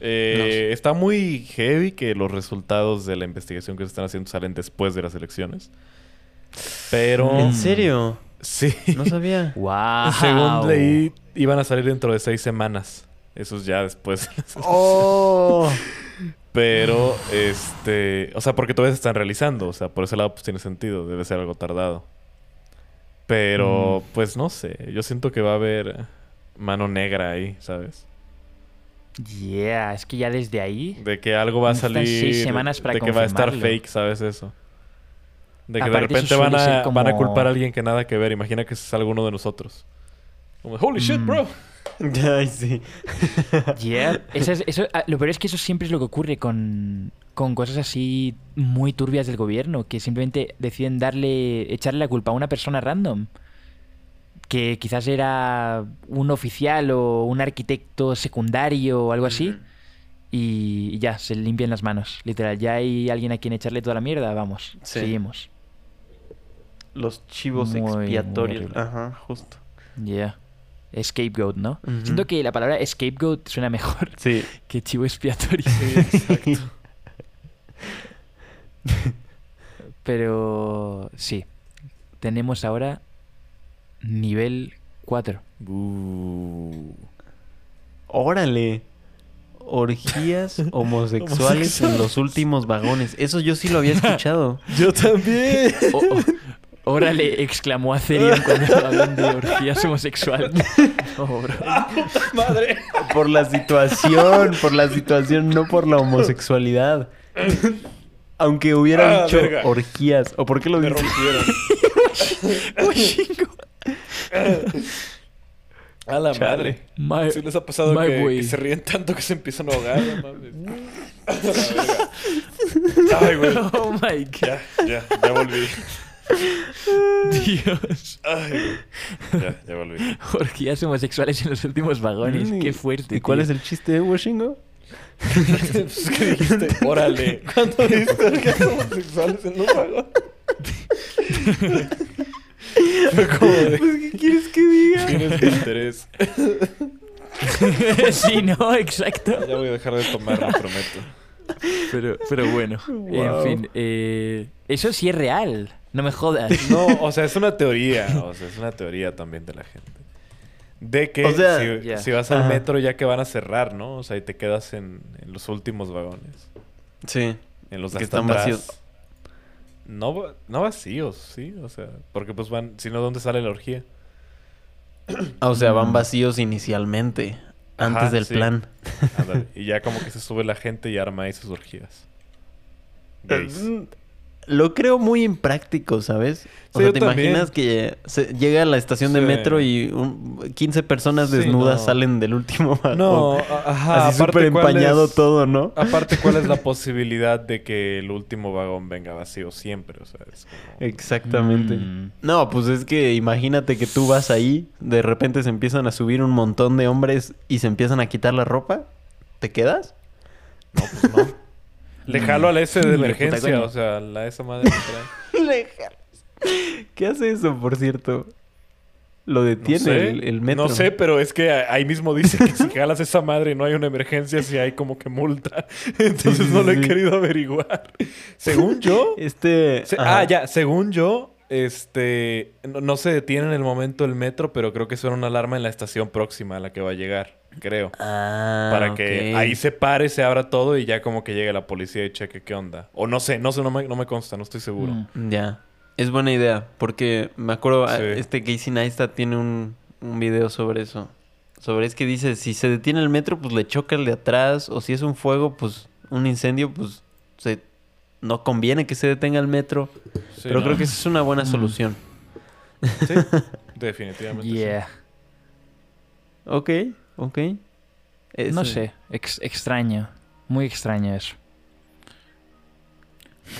Eh, Está muy heavy que los resultados de la investigación que se están haciendo salen después de las elecciones. Pero... ¿En serio? Sí. No sabía. ¡Wow! Según leí, iban a salir dentro de seis semanas. Eso es ya después. ¡Oh! Pero, este... O sea, porque todavía se están realizando. O sea, por ese lado pues tiene sentido. Debe ser algo tardado. Pero, Mm. pues no sé. Yo siento que va a haber mano negra ahí, ¿sabes? Yeah, es que ya desde ahí. De que algo va a salir. seis semanas para de que va a estar fake, ¿sabes eso? De que Aparte, de repente van a, van a culpar a alguien que nada que ver. Imagina que es alguno de nosotros. Como, holy shit, Mm. bro. Ay, sí. Yeah. Eso es- eso- ah, lo peor es que eso siempre es lo que ocurre con, con cosas así muy turbias del gobierno, que simplemente deciden darle, echarle la culpa a una persona random. Que quizás era un oficial o un arquitecto secundario o algo así. Y, y ya, se limpian las manos. Literal, ya hay alguien a quien echarle toda la mierda, vamos, Sí. seguimos. Los chivos Muy, expiatorios. Ajá, justo. Yeah. Scapegoat, ¿no? Siento que la palabra scapegoat suena mejor Sí. que chivo expiatorio. Pero sí, tenemos ahora nivel 4. Uh. Órale. Orgías homosexuales en los últimos vagones. Eso yo sí lo había escuchado. Yo también. Oh, órale, exclamó Acerion cuando hablan de orgías homosexuales. Oh, bro. Madre. Por la situación, por la situación, no por la homosexualidad. Aunque hubiera Ah, dicho verga. orgías. ¿O por qué lo chingo. A la Chale. madre. My- ¿Sí les ha pasado que, se ríen tanto que se empiezan a ahogar? A. Ay, güey. Oh my god. Ya, ya, ya volví. Dios. Ay. Ya, ya volví. Orgías homosexuales en los últimos vagones. Mm, Qué fuerte. ¿Y cuál tío. es el chiste de Washingo? Pues, ¿Qué dijiste? Órale. ¿Cuándo viste orgías homosexuales en un vagón? Fue como de... ¿Qué quieres que diga? Tienes interés. sí, no, exacto. Ya voy a dejar de tomar, lo prometo. Pero, pero bueno, Wow. en fin. eh, eso sí es real. No me jodas. No, o sea, es una teoría. O sea, es una teoría también de la gente. De que O sea, si, vas al Ajá. metro ya que van a cerrar, ¿no? O sea, y te quedas en, en los últimos vagones. Sí. En los Que están atrás. vacíos. No, no vacíos, sí. O sea, porque pues van... Si no, ¿dónde sale la orgía? Ah, o sea, van vacíos inicialmente. Antes Ajá, del sí. plan. Ándale. y ya como que se sube la gente y arma ahí sus orgías. Gays. Lo creo muy impráctico, ¿sabes? O Sí, sea, ¿te también. imaginas que se- llega a la estación de metro y un- 15 personas Sí, desnudas no. salen del último vagón? No, ajá. Así súper ¿cuál empañado es- todo, ¿no? Aparte, ¿cuál es la posibilidad de que el último vagón venga vacío siempre? O sea, es como... Exactamente. Mm. No, pues es que imagínate que tú vas ahí, de repente se empiezan a subir un montón de hombres y se empiezan a quitar la ropa. ¿Te quedas? No, pues no. Le jalo a la S de emergencia, o sea, la esa madre que trae. ¿Qué hace eso, por cierto? Lo No detiene sé, el, el metro. No sé, pero es que ahí mismo dice que si jalas esa madre y no hay una emergencia, si hay como que multa. Entonces sí, no lo he sí. querido averiguar. Según yo... Este. se- ah, ya, según yo, este... No, no se detiene en el momento el metro, pero creo que suena una alarma en la estación próxima a la que va a llegar, creo. Ah, para que ok. ahí se pare, se abra todo y ya como que llegue la policía y cheque qué onda. O no sé, no sé, no me, no me consta, no estoy seguro. Mm. Ya. Es buena idea, porque me acuerdo, ah, Sí. este Casey Neistat tiene un, un video sobre eso. Sobre es que dice, si se detiene el metro, pues le choca el de atrás, o si es un fuego, pues un incendio, pues se, no conviene que se detenga el metro. Sí, Pero ¿no? creo que esa es una buena Mm. solución. Sí, definitivamente. sí. Yeah. Ok. No sé, ex- extraño. Muy extraño eso.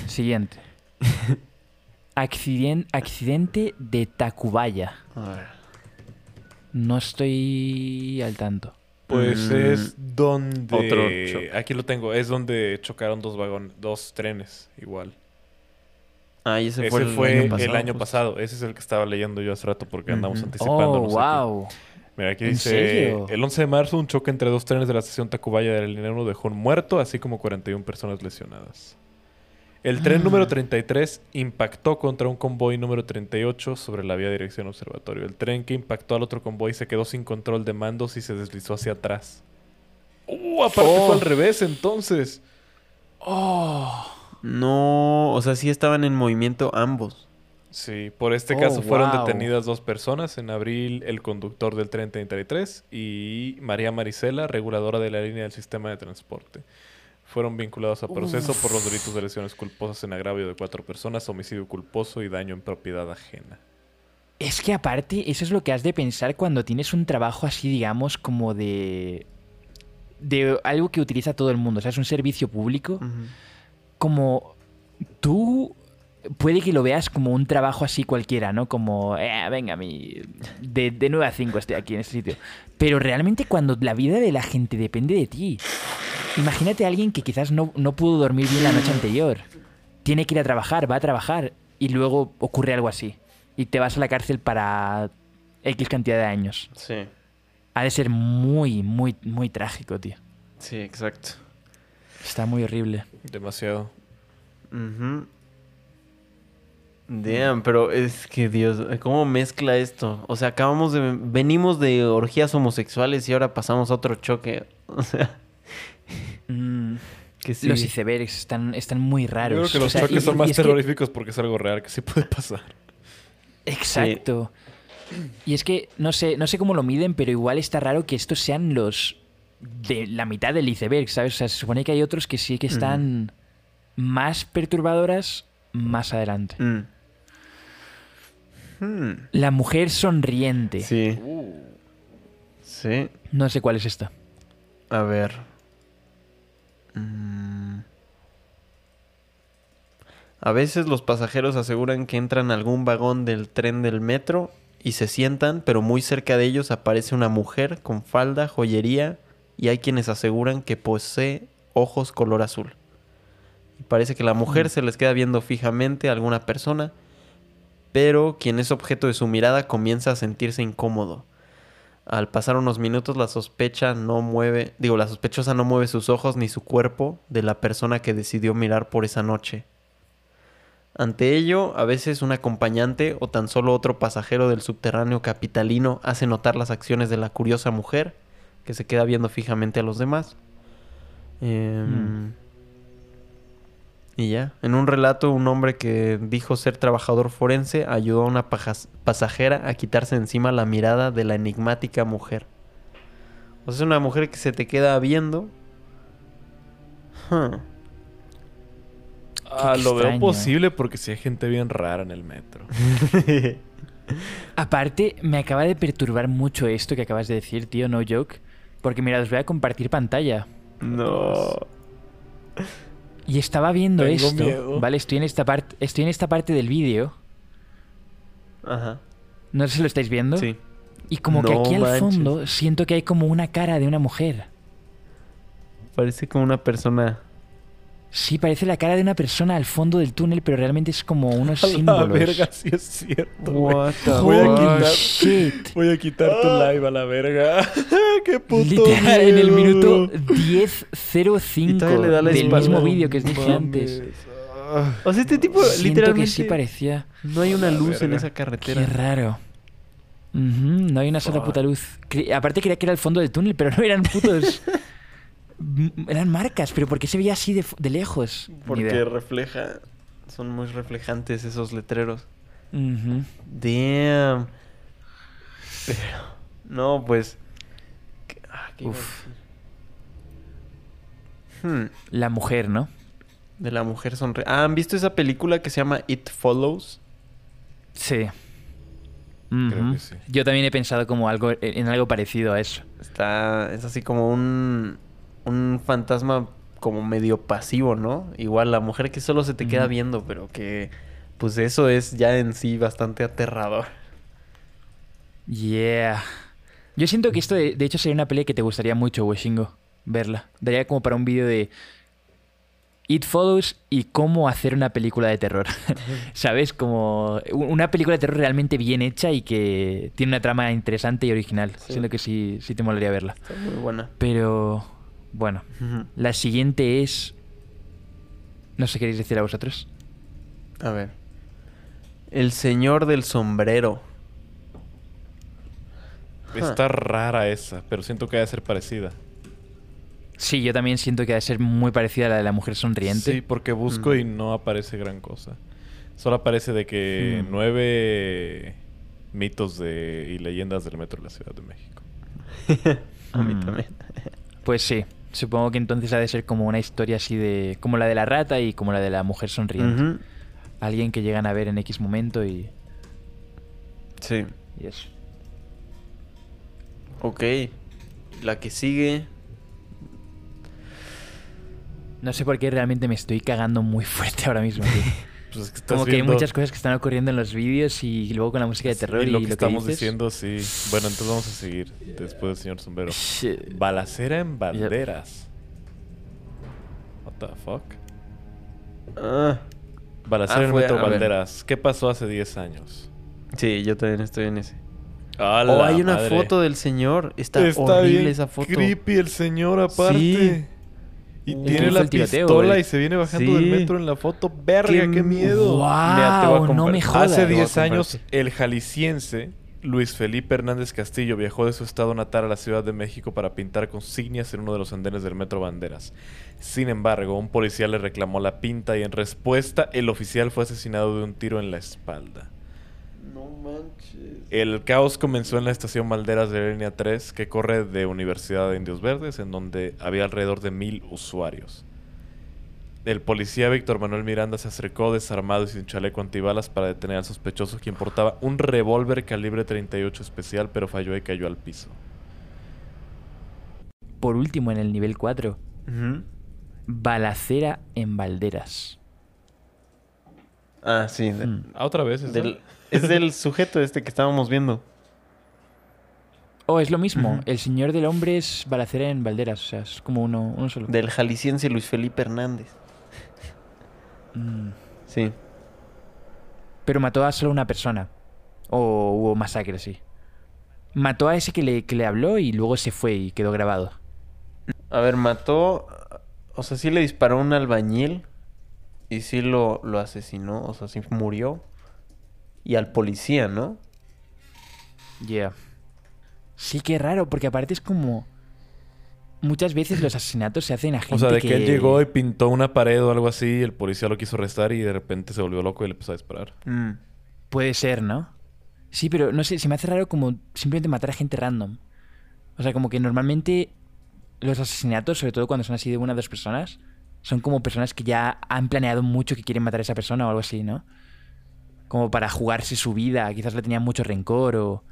Siguiente. Accidente de Tacubaya. A ver. No estoy al tanto. Pues Mm, es donde... otro choque. Aquí lo tengo. Es donde chocaron dos vagones, dos trenes igual. Ah, y ese, Ese fue fue, el el año año, pasado. pasado. Ese es el que estaba leyendo yo hace rato porque andamos Ujú. anticipándonos Oh, aquí. Mira, aquí ¿En dice... serio? El 11 de marzo, un choque entre dos trenes de la estación Tacubaya de la línea 1 dejó un muerto, así como 41 personas lesionadas. El tren Ah. número 33 impactó contra un convoy número 38 sobre la vía dirección observatorio. El tren que impactó al otro convoy se quedó sin control de mandos y se deslizó hacia atrás. ¡Uh! Aparte Oh. fue al revés, entonces. No, o sea, sí estaban en movimiento ambos. Sí, por este Oh, caso fueron wow. detenidas dos personas. En abril, el conductor del tren 33 y María Marisela, reguladora de la línea del sistema de transporte. Fueron vinculados a proceso por los delitos de lesiones culposas en agravio de cuatro personas, homicidio culposo y daño en propiedad ajena. Es que aparte, eso es lo que has de pensar cuando tienes un trabajo así, digamos, como de. de algo que utiliza todo el mundo. O sea, es un servicio público. Como tú. Puede que lo veas como un trabajo así cualquiera, ¿no? Como, eh, venga, mi. De, de 9 a 5 estoy aquí en este sitio. Pero realmente cuando la vida de la gente depende de ti. Imagínate a alguien que quizás no, no pudo dormir bien la noche anterior. Tiene que ir a trabajar, va a trabajar y luego ocurre algo así. Y te vas a la cárcel para X cantidad de años. Sí, Ha de ser muy, muy, muy trágico, tío. sí, exacto. Está muy horrible. Demasiado. Ujú. Damn, pero es que Dios, ¿cómo mezcla esto? O sea, acabamos de... Venimos de orgías homosexuales y ahora pasamos a otro choque. O sea, Mm, que sí. Los icebergs están, están muy raros. Yo creo que los O sea, choques y- son y más que- terroríficos porque es algo real que sí puede pasar. Exacto. Y es que no sé, no sé cómo lo miden, pero igual está raro que estos sean los de la mitad del iceberg, ¿sabes? O sea, se supone que hay otros que sí que están más perturbadoras más adelante. Mm. Hmm. La mujer sonriente. Sí. Uh. Sí. No sé cuál es esta. A ver. Mm. A veces los pasajeros aseguran que entran a algún vagón del tren del metro y se sientan, pero muy cerca de ellos aparece una mujer con falda, joyería y hay quienes aseguran que posee ojos color azul. Y parece que la mujer se les queda viendo fijamente a alguna persona, pero quien es objeto de su mirada comienza a sentirse incómodo. Al pasar unos minutos la sospecha no mueve, digo, la sospechosa no mueve sus ojos ni su cuerpo de la persona que decidió mirar por esa noche. Ante ello, a veces un acompañante o tan solo otro pasajero del subterráneo capitalino hace notar las acciones de la curiosa mujer que se queda viendo fijamente a los demás. Em, Y ya, en un relato, un hombre que dijo ser trabajador forense ayudó a una pasajera a quitarse encima la mirada de la enigmática mujer. O sea, es una mujer que se te queda viendo. Huh. Ah, lo veo extraño. posible porque si hay gente bien rara en el metro. Aparte, me acaba de perturbar mucho esto que acabas de decir, tío, no joke. Porque mira, os voy a compartir pantalla. no. Y estaba viendo Tengo esto, miedo. ¿vale? Estoy en esta parte, estoy en esta parte del vídeo. Ajá. No sé si lo estáis viendo. Sí. Y como que aquí al fondo siento que hay como una cara de una mujer. Parece como una persona. Sí, parece la cara de una persona al fondo del túnel, pero realmente es como unos A la símbolos. verga, sí es cierto. What the Voy a quitar- shit. Voy a quitar tu live a la verga. Qué puto Literal, en el miedo. minuto 10.05 Y todavía le da la del espalda. mismo vídeo que os dije Mames. antes. Ah. O sea, este tipo Siento literalmente. que sí parecía. No hay una La luz en esa Qué carretera. raro. Ujú, no hay una sola puta luz. Cre- Aparte creía que era el fondo del túnel, pero no eran putos... Eran marcas, pero ¿por qué se veía así de, lejos? Porque refleja. Son muy reflejantes esos letreros. Ujú. Damn. Pero. No, pues. ¿qué- ah, ¿qué iba a Uf. Hmm, La mujer, ¿no? de la mujer sonre. Ah, ¿han visto esa película que se llama It Follows? Sí. Creo Ujú. que sí. Yo también he pensado como algo en algo parecido a eso. Está. Es así como un. Un fantasma como medio pasivo, ¿no? Igual la mujer que solo se te queda viendo, pero que. Pues eso es ya en sí bastante aterrador. Yeah. Yo siento que esto de, de hecho sería una peli que te gustaría mucho, Weshingo, verla. Daría como para un vídeo de It Follows y cómo hacer una película de terror. ¿Sabes? Como una película de terror realmente bien hecha y que tiene una trama interesante y original. Sí. Siento que sí, sí te molaría verla. Está muy buena. Pero, bueno, la siguiente es... No sé, ¿queréis decir a vosotros? A ver. El señor del sombrero. Está rara esa, pero siento que debe ser parecida. Sí, yo también siento que ha de ser muy parecida a la de la mujer sonriente. Sí, porque busco Mm. y no aparece gran cosa. Solo aparece de que Hmm. nueve mitos de, y leyendas del metro de la Ciudad de México. A mí Mm. también. Pues sí, supongo que entonces ha de ser como una historia así de... como la de la rata y como la de la mujer sonriente. Alguien que llegan a ver en X momento y, Sí. y eso. Ok. La que sigue. No sé por qué realmente me estoy cagando muy fuerte ahora mismo. tío. Pues es que estás como que hay muchas cosas que están ocurriendo en los vídeos y luego con la música de terror y, y lo que lo estamos dices. diciendo, sí. Bueno, entonces vamos a seguir después del señor sombrero. Shit. Balacera en banderas. What the fuck? Ah. Balacera Ah, en fue- metro ver. Banderas. ¿Qué pasó hace 10 años? Sí, yo también estoy en ese. ¡A Oh, hay una madre! foto del señor. Está, horrible esa foto. creepy el señor aparte. Sí. Y Uh, tiene ¿Cómo la tiroteo, pistola y se viene bajando del metro en la foto. ¡Verga, Qué qué, miedo! A no me jodas. Hace Te voy a 10 años, compartir. el jalisciense Luis Felipe Hernández Castillo viajó de su estado natal a la Ciudad de México para pintar consignias en uno de los andenes del Metro Banderas. Sin embargo, un policía le reclamó la pinta y en respuesta el oficial fue asesinado de un tiro en la espalda. No manches. El caos comenzó en la estación Valderas de la línea 3, que corre de Universidad de Indios Verdes, en donde había alrededor de mil usuarios. El policía Víctor Manuel Miranda se acercó desarmado y sin chaleco antibalas para detener al sospechoso, quien portaba un revólver calibre 38 especial, pero falló y cayó al piso. Por último, en el nivel 4, Ujú. balacera en Valderas. Ah, sí. de- Hmm. Ah, otra vez. del- es del sujeto este que estábamos viendo. Oh, es lo mismo. El señor del hombre es balacera en Valderas. O sea, es como uno, uno solo. Del jalisciense Luis Felipe Hernández. Mm. Sí. Pero mató a solo una persona. O hubo masacre, sí. Mató a ese que le, que le habló y luego se fue y quedó grabado. A ver, mató. O sea, sí le disparó un albañil. Y sí lo, lo asesinó. O sea, sí murió. Y al policía, ¿no? Yeah. Sí, qué raro, porque aparte es como... Muchas veces los asesinatos se hacen a gente O sea, de que... que él llegó y pintó una pared o algo así, el policía lo quiso arrestar y de repente se volvió loco y le empezó a disparar. Mm. Puede ser, ¿no? Sí, pero no sé, se me hace raro como simplemente matar a gente random. O sea, como que normalmente los asesinatos, sobre todo cuando son así de una o dos personas, Son como personas que ya han planeado mucho que quieren matar a esa persona o algo así, ¿no? Como para jugarse su vida. Quizás le tenían mucho rencor o,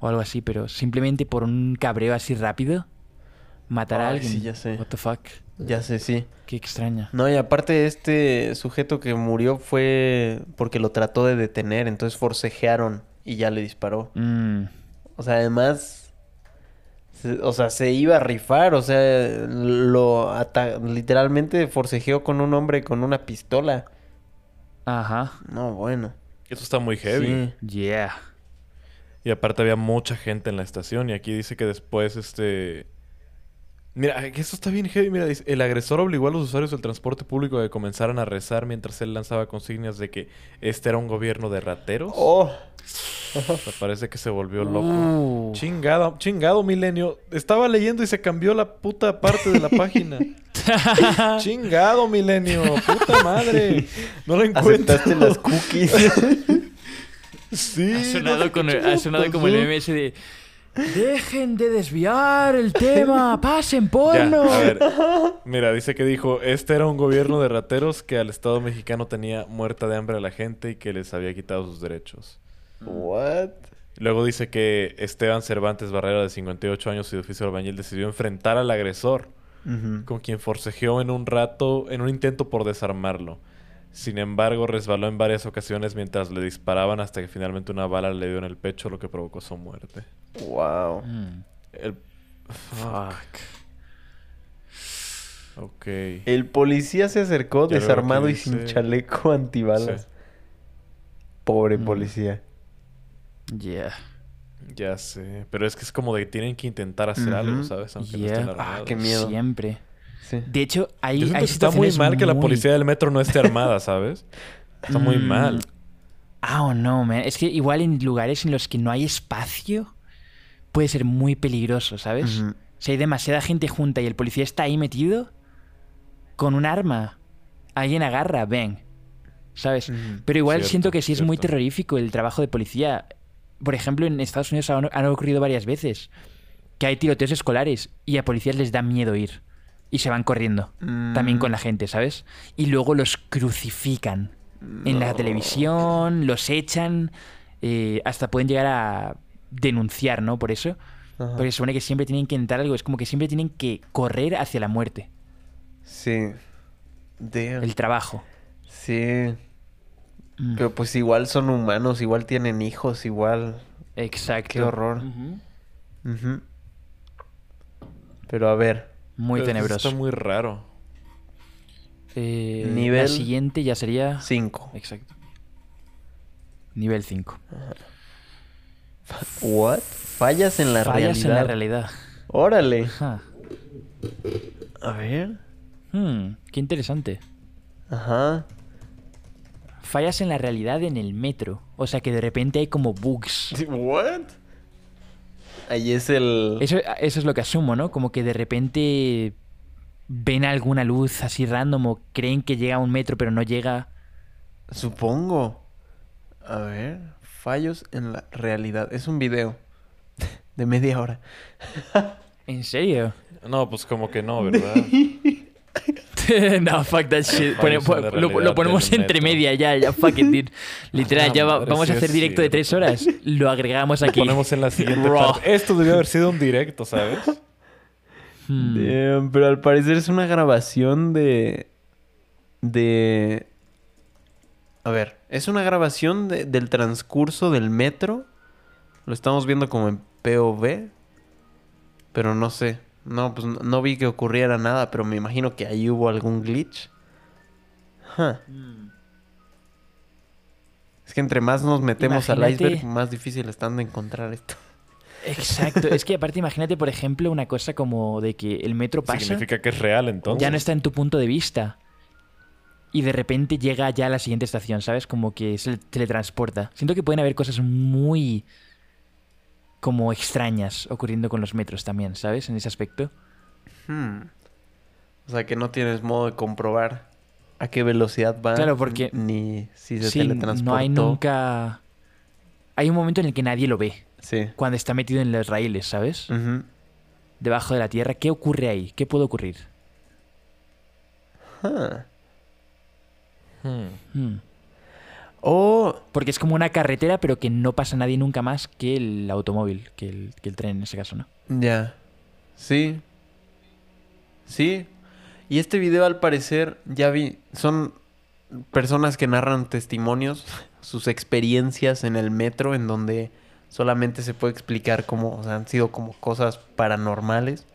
o algo así, pero simplemente por un cabreo así rápido, matar a Ay, alguien. sí, ya sé. What the fuck. Ya sé, sí. Qué extraña. No, y aparte este sujeto que murió fue porque lo trató de detener, entonces forcejearon y ya le disparó. Mm, O sea, además, se- o sea, se iba a rifar, o sea, lo literalmente forcejeó con un hombre con una pistola. Ajá. No, bueno. Eso está muy heavy. Sí. Yeah. Y aparte había mucha gente en la estación. Y aquí dice que después, este... Mira, que eso está bien heavy. Mira, dice, el agresor obligó a los usuarios del transporte público a que comenzaran a rezar mientras él lanzaba consignas de que este era un gobierno de rateros. Oh, sea, parece que se volvió loco. Uh. Chingado, chingado, milenio. Estaba leyendo y se cambió la puta parte de la página. chingado, milenio. Puta madre. No lo encuentro. aceptaste las cookies. Sí. Ha no sonado, sé con, ha sonado como el ese de... Dejen de desviar el tema, pasen Ya, porno. a ver. Mira, dice que dijo, este era un gobierno de rateros que al Estado mexicano tenía muerta de hambre a la gente y que les había quitado sus derechos. What? Luego dice que Esteban Cervantes Barrera, de 58 años y de oficio albañil, decidió enfrentar al agresor, con quien forcejeó en un rato, en un intento por desarmarlo. Sin embargo, resbaló en varias ocasiones mientras le disparaban hasta que finalmente una bala le dio en el pecho, lo que provocó su muerte. Wow. Mm, El... fuck. Ok. El policía se acercó Ya desarmado y sin chaleco antibalas. Sí. Pobre Mm. policía. Yeah. Ya sé, pero es que es como de que tienen que intentar hacer algo. ¿sabes? Aunque Yeah. no estén Ah, armados. qué miedo. Siempre. Sí. De hecho, hay, Yo hay que está muy mal que la policía del metro no esté armada, ¿sabes? Está muy Mm, mal. Ah, o no, man. Es que igual en lugares en los que no hay espacio puede ser muy peligroso, ¿sabes? Si hay demasiada gente junta y el policía está ahí metido con un arma, alguien agarra, ven. ¿Sabes? Pero igual Cierto, siento que sí es muy terrorífico el trabajo de policía. Por ejemplo, en Estados Unidos han, han ocurrido varias veces que hay tiroteos escolares y a policías les da miedo ir. Y se van corriendo. También Mm. con la gente, ¿sabes? Y luego los crucifican. En la televisión, los echan. eh, hasta pueden llegar a denunciar, ¿no? Por eso. Ajá. Porque se supone que siempre tienen que intentar algo. Es como que siempre tienen que correr hacia la muerte. Sí. Damn. El trabajo. Sí. Mm, Pero pues igual son humanos, igual tienen hijos, igual. Exacto. qué horror. Pero a ver. Muy Pero tenebroso. Está muy raro. Eh, Nivel La siguiente ya sería... Cinco. Exacto. Nivel 5. What? Fallas en la Fallas realidad. en la realidad. Órale. Ajá. A ver. Hmm, qué interesante. Ajá. Fallas en la realidad en el metro. O sea que de repente hay como bugs. What? Ahí es el. Eso, eso es lo que asumo, ¿no? Como que de repente ven alguna luz así random o creen que llega a un metro pero no llega. Supongo. A ver. Fallos en la realidad. Es un video. De media hora. ¿En serio? No, pues como que no, ¿verdad? no, fuck that shit. Pone- po- lo, lo ponemos entre media ya, ya, fuck it, dude. Literal, ya va- vamos a hacer directo de tres horas. Lo agregamos aquí. Ponemos en la siguiente parte. Esto debió haber sido un directo, ¿sabes? Hmm. Damn, pero al parecer es una grabación de. De. A ver, es una grabación de- del transcurso del metro. Lo estamos viendo como en POV. Pero no sé. No, pues no, no vi que ocurriera nada, pero me imagino que ahí hubo algún glitch. Huh. Es que entre más nos metemos al iceberg, más difícil están de encontrar esto. Exacto. Es que aparte, imagínate, por ejemplo, una cosa como de que el metro pasa. Significa que es real, entonces. ya no está en tu punto de vista. Y de repente llega ya a la siguiente estación, ¿sabes? Como que se teletransporta. Siento que pueden haber cosas muy como extrañas ocurriendo con los metros también, ¿sabes? En ese aspecto. Hmm. O sea que no tienes modo de comprobar a qué velocidad va. Claro, porque- Ni si se Sí, teletransportó. no hay nunca... Hay un momento en el que nadie lo ve. Sí. Cuando está metido en los raíles, ¿sabes? Debajo de la tierra. ¿Qué ocurre ahí? ¿Qué puede ocurrir? Ah. Hmm. Hmm. O Porque es como una carretera, pero que no pasa nadie nunca más que el automóvil, que el, que el tren en ese caso, ¿no? Ya. Sí. Sí. Y este video al parecer, ya vi, son personas que narran testimonios, sus experiencias en el metro, en donde solamente se puede explicar cómo, o sea, han sido como cosas paranormales,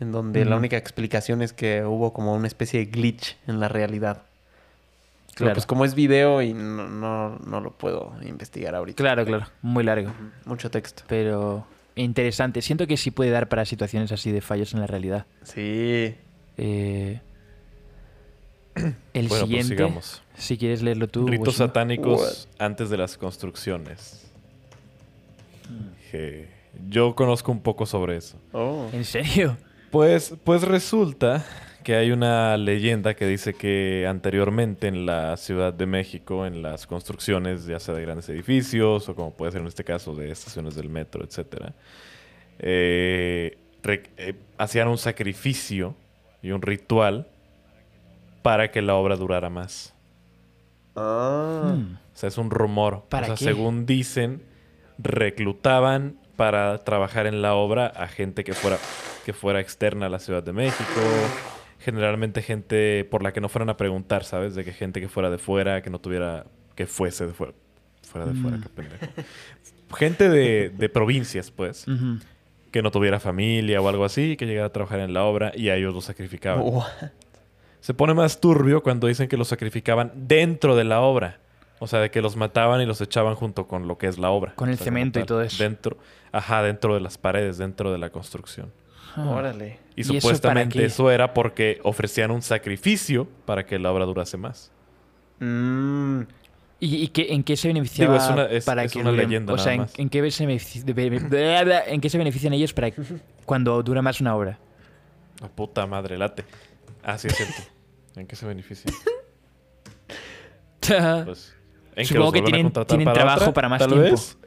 en donde la única explicación es que hubo como una especie de glitch en la realidad. Pero Claro. pues como es video y no, no, no lo puedo investigar ahorita. Claro, claro. Muy largo. Mucho texto. Pero interesante. Siento que sí puede dar para situaciones así de fallos en la realidad. Sí. Eh, el Bueno, pues siguiente, sigamos. si quieres leerlo tú. Ritos Washington. satánicos antes de las construcciones. Je. Yo conozco un poco sobre eso. Oh. ¿En serio? Pues, pues resulta que hay una leyenda que dice que anteriormente en la Ciudad de México, en las construcciones, ya sea de grandes edificios o como puede ser en este caso de estaciones del metro, etcétera, eh, eh, hacían un sacrificio y un ritual para que la obra durara más. Ah. Hmm. O sea, es un rumor. ¿Para o sea, qué? según dicen, reclutaban para trabajar en la obra a gente que fuera, que fuera externa a la Ciudad de México. Generalmente gente por la que no fueran a preguntar, ¿sabes? De que gente que fuera de fuera, que no tuviera... Que fuese de fuera. Fuera de fuera, Mm. qué pendejo. Gente de, de provincias, pues. Que no tuviera familia o algo así, que llegara a trabajar en la obra y a ellos los sacrificaban. What? Se pone más turbio cuando dicen que los sacrificaban dentro de la obra. O sea, de que los mataban y los echaban junto con lo que es la obra. Con el O sea, como cemento y todo eso. Dentro, ajá, dentro de las paredes, dentro de la construcción. Órale. Y, ¿Y eso para supuestamente eso, era porque ofrecían un sacrificio para que la obra durase más. Mm. ¿Y, y qué- en qué se beneficiaba Digo, es una- es- para es que una duren? leyenda O nada sea, ¿en, más. en qué se benefici- de- de- de- en qué se benefician ellos para que- cuando dura más una obra? La puta madre, late. Ah, sí, es cierto. ¿En qué se beneficia? Pues, ¿en Supongo los que a tienen- contratar tienen trabajo otra, para más tal tiempo. vez?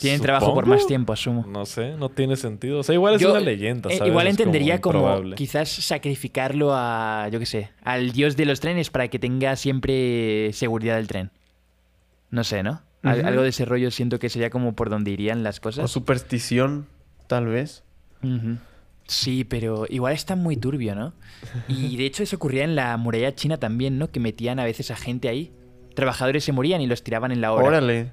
Tienen trabajo por más tiempo, asumo. No sé, no tiene sentido. O sea, igual es Yo, una leyenda, eh, ¿sabes? igual Es como entendería como, quizás sacrificarlo a, yo qué sé, al dios de los trenes para que tenga siempre seguridad del tren. No sé, ¿no? Al-. Algo de ese rollo siento que sería como por donde irían las O cosas. superstición, tal vez. Sí, pero igual está muy turbio, ¿no? Y de hecho eso ocurría en la muralla china también, ¿no? Que metían a veces a gente ahí. Trabajadores se morían y los tiraban en la obra. Órale.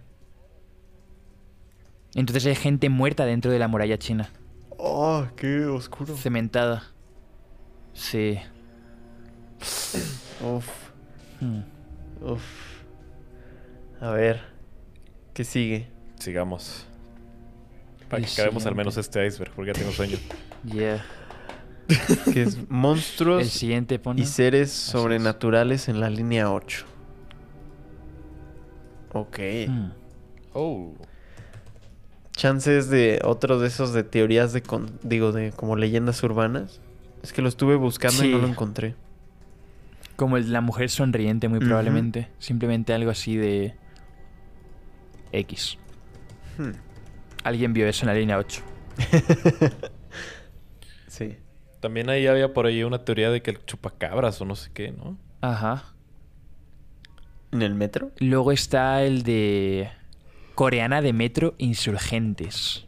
Entonces hay gente muerta dentro de la muralla china. Oh, qué oscuro. Cementada. Sí. Uf, Hmm. uf. A ver. ¿Qué sigue? Sigamos. Para El que acabemos al menos este iceberg, porque ya tengo sueño. Yeah. Que es El monstruos siguiente pone. y seres es. sobrenaturales en la línea 8. Ok. Hmm. Oh. Chances de otro de esos de teorías de con- digo de como leyendas urbanas. Es que lo estuve buscando y no lo encontré. Como el de la mujer sonriente, muy probablemente. Simplemente algo así de. X. Hmm. Alguien vio eso en la línea 8. Sí. También ahí había por ahí una teoría de que el chupacabras o no sé qué, ¿no? Ajá. ¿En el metro? Luego está el de. Coreana de Metro Insurgentes.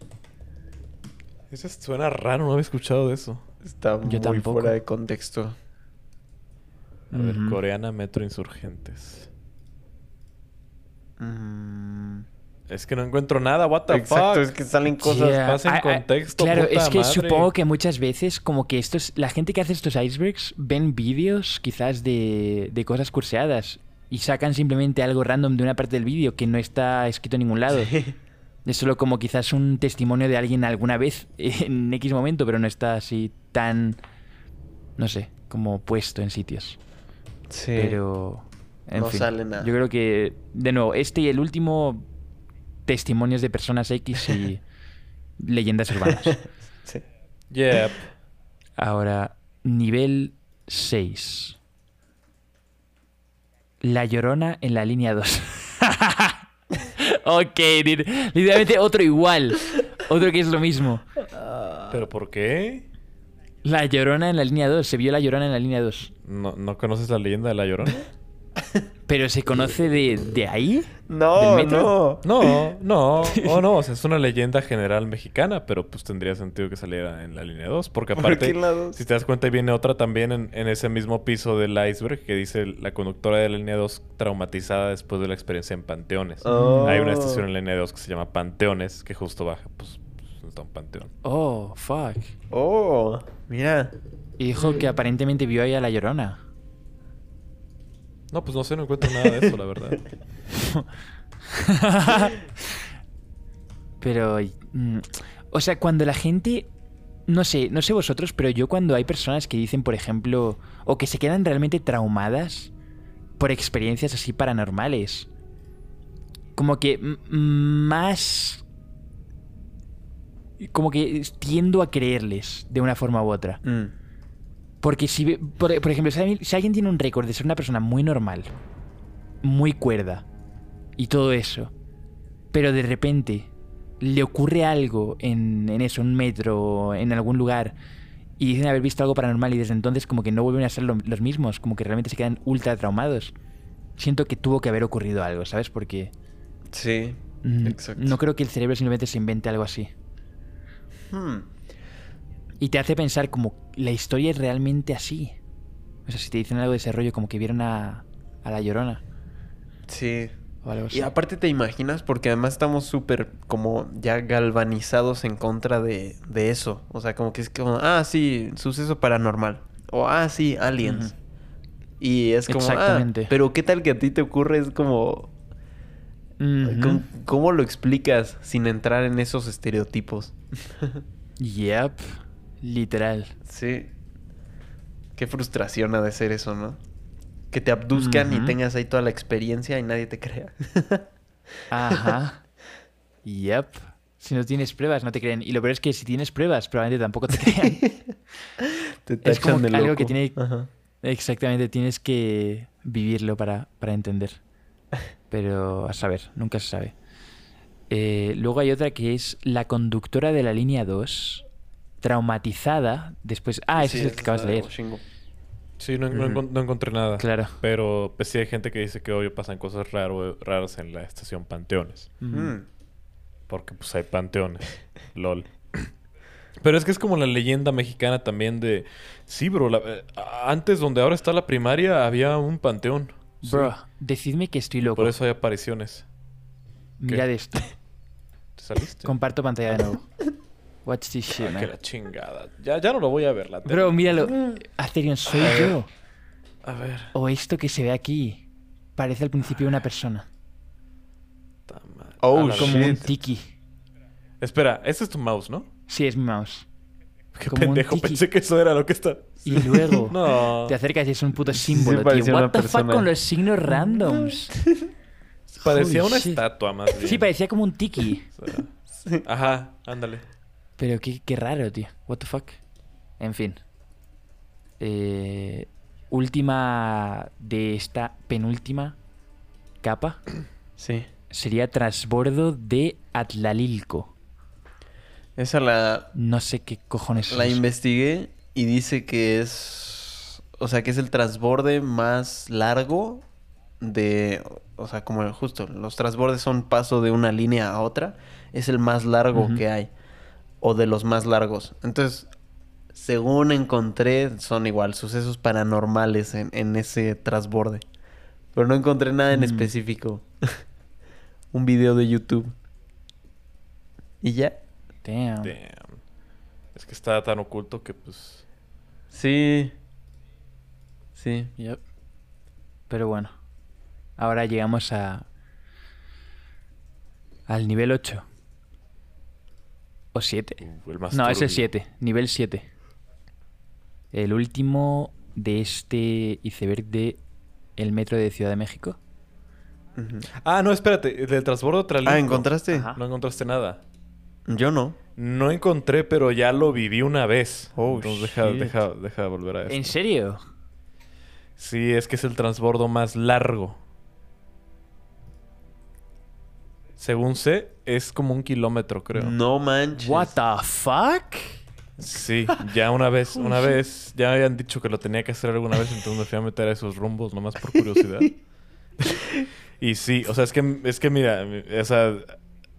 Ese suena raro, no había escuchado de eso. Está muy tampoco. fuera de contexto. A ver. Coreana Metro Insurgentes. Mm. Es que no encuentro nada, what the Exacto, fuck. es que salen cosas. Yeah. pasen Ah, ah, contexto, Claro, puta es que madre. supongo que muchas veces, como que estos, la gente que hace estos icebergs ven vídeos quizás de, de cosas curseadas y sacan simplemente algo random de una parte del vídeo que no está escrito en ningún lado. Es solo como quizás un testimonio de alguien alguna vez en X momento, pero no está así tan, no sé, como puesto en sitios. Sí. Pero, en No fin, sale nada. Yo creo que, de nuevo, este y el último, testimonios de personas X y leyendas urbanas. Sí. Yep. Ahora, nivel 6. La Llorona en la línea 2. ok, literalmente otro igual. Otro que es lo mismo. ¿Pero por qué? La Llorona en la línea 2. Se vio la Llorona en la línea 2. ¿No, ¿No conoces la leyenda de La Llorona? ¿Pero se conoce de, de ahí? No, ¿Del metro? no. No, no, oh no, o sea, es una leyenda general mexicana, pero pues tendría sentido que saliera en la línea 2, porque ¿Por aparte, la si te das cuenta, viene otra también en, en ese mismo piso del iceberg que dice la conductora de la línea 2 traumatizada después de la experiencia en Panteones. Oh. Hay una estación en la línea 2 que se llama Panteones, que justo baja, pues, pues, está un panteón. Oh, fuck. Oh, mira. Y dijo que aparentemente vio ahí a la llorona. No, pues no sé, no encuentro nada de eso, la verdad. Pero, mm, o sea, cuando la gente, no sé, no sé vosotros, pero yo cuando hay personas que dicen, por ejemplo, o que se quedan realmente traumadas por experiencias así paranormales, como que más, como que tiendo a creerles de una forma u otra. Mm. Porque si, por, por ejemplo, si alguien, si alguien tiene un récord de ser una persona muy normal, muy cuerda y todo eso, pero de repente le ocurre algo en, en eso, un metro, en algún lugar, y dicen haber visto algo paranormal y desde entonces como que no vuelven a ser lo- los mismos, como que realmente se quedan ultra traumados. Siento que tuvo que haber ocurrido algo, ¿sabes? Porque Sí, mm, exacto. no creo que el cerebro simplemente se invente algo así. Hmm. Y te hace pensar como la historia es realmente así. O sea, si te dicen algo de ese rollo, como que vieron a, a la llorona Sí. Y aparte te imaginas, porque además estamos súper como ya galvanizados en contra de, de eso. O sea, como que es como, ah, sí, suceso paranormal. O, ah, sí, aliens. Y es como, ah, Exactamente. pero ¿qué tal que a ti te ocurre? Es como, Ujú. ¿cómo, cómo lo explicas sin entrar en esos estereotipos? Yep. Literal. Sí. Qué frustración ha de ser eso, ¿no? Que te abduzcan y tengas ahí toda la experiencia y nadie te crea. Ajá. yep. Si no tienes pruebas, no te creen. Y lo peor es que si tienes pruebas, probablemente tampoco te crean. te Es como de algo loco. que tiene- Ajá. Exactamente, tienes que vivirlo para, para entender. Pero a saber, nunca se sabe. Eh, luego hay otra que es la conductora de la línea 2, traumatizada después... Ah, ese Sí, es el que acabas de leer. Sí, no, no encontré nada. Claro. Pero pues sí hay gente que dice que hoy pasan cosas raro- raras en la estación Panteones. Mm. Porque pues hay panteones. LOL. Pero es que es como la leyenda mexicana también de... Sí, bro. la- eh, antes donde ahora está la primaria había un panteón. Sí. Bro, decidme que estoy loco. Por eso hay apariciones. Mirad esto. ¿Te saliste? Comparto pantalla de nuevo. Watch this shit, Ah, man. que la chingada. Ya, ya no lo voy a ver la tele. Bro, míralo. Atherion, soy A yo. A ver. O esto que se ve aquí. Parece al principio una persona. Oh, A la Como shit. un tiki. Espera, ese es tu mouse, ¿no? Sí, es mi mouse. Qué Como pendejo. Pensé que eso era lo que está... Y luego No. te acercas y es un puto Sí, sí símbolo, parecía tío. What the fuck con los signos randoms. Parecía Holy una shit. estatua más bien. Sí, parecía como un tiki. O sea, Ajá, ándale. Pero qué, qué raro, tío. What the fuck. En fin. Eh, última de esta penúltima capa Sí. sería trasbordo de Atlalilco. Esa la, No sé qué cojones es la investigué y dice que es. O sea, que es el transborde más largo de. O sea, como justo, los transbordes son paso de una línea a otra. Es el más largo que hay. O de los más largos. Entonces, según encontré, son igual sucesos paranormales en, en ese transborde. Pero no encontré nada en Mm. específico. Un video de YouTube. Y ya. Damn. Damn. Es que está tan oculto que pues... Sí. Sí. Yep. Pero bueno. Ahora llegamos a. Al nivel 8. ¿O 7? uh, No, es el. 7. Nivel 7. El último de este iceberg de el metro de Ciudad de México. Ah, no, espérate. Del transbordo Tralinco. Ah, ¿encontraste? Ajá. No encontraste nada. Yo no. No encontré, pero ya lo viví una vez. Oh, Entonces deja, deja, deja volver a esto. ¿En serio? Sí, es que es el transbordo más largo. Según sé, es como un kilómetro, creo. No manches. What the fuck? Sí, ya una vez, una vez, ya me habían dicho que lo tenía que hacer alguna vez, entonces me fui a meter a esos rumbos nomás por curiosidad. y sí, o sea, es que, es que mira, o sea,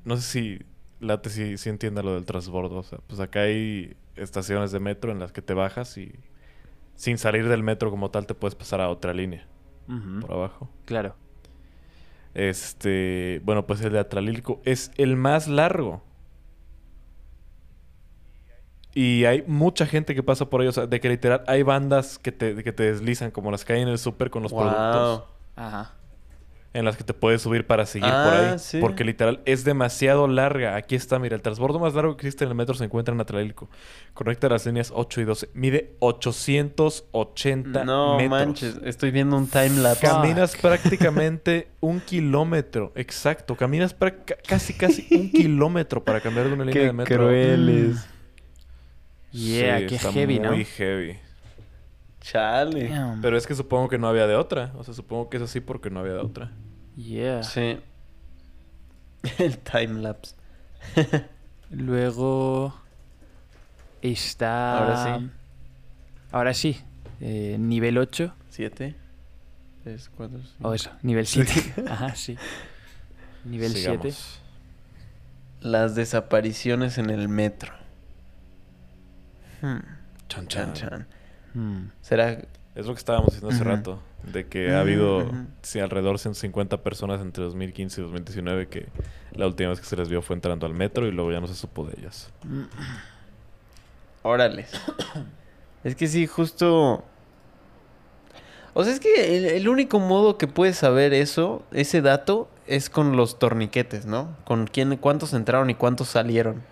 no sé si Late si, si entienda lo del transbordo. O sea, pues acá hay estaciones de metro en las que te bajas y sin salir del metro como tal te puedes pasar a otra línea por abajo. Claro. Este, bueno, pues el de Atlalilco es el más largo. Y hay mucha gente que pasa por ahí, o sea, de que literal hay bandas que te, que te deslizan, como las que hay en el súper con los Wow. productos, Ajá. En las que te puedes subir para seguir Ah, por ahí. sí. Porque literal es demasiado larga. Aquí está, mira, el transbordo más largo que existe en el metro se encuentra en Atlalilco. Conecta las líneas 8 y 12. Mide 880 No metros. manches, estoy viendo un timelapse. Caminas prácticamente un kilómetro. Exacto. Caminas pra- ca- casi, casi un kilómetro para cambiar de una línea Qué de metro. crueles. Yeah, Sí, qué está heavy, ¿no? Muy heavy. Chale. Damn. Pero es que supongo que no había de otra. O sea, supongo que es así porque no había de otra. Yeah. Sí. El timelapse. Luego está... Ahora sí. Ahora sí. eh, nivel 8. ¿Siete? Tres, cuatro, cinco. O eso, nivel 7. Ajá, sí. Nivel 7. Sigamos. Las desapariciones en el metro. Hmm. Chan, Chan, chan. chan. Hmm. ¿Será Es lo que estábamos diciendo hace rato. De que ha habido Ujú. sí, alrededor de 150 personas entre 2015 y 2019 que la última vez que se les vio fue entrando al metro y luego ya no se supo de ellas. Órales. es que sí, justo. O sea, es que el, el único modo que puedes saber eso, ese dato, es con los torniquetes, ¿no? Con quién, cuántos entraron y cuántos salieron.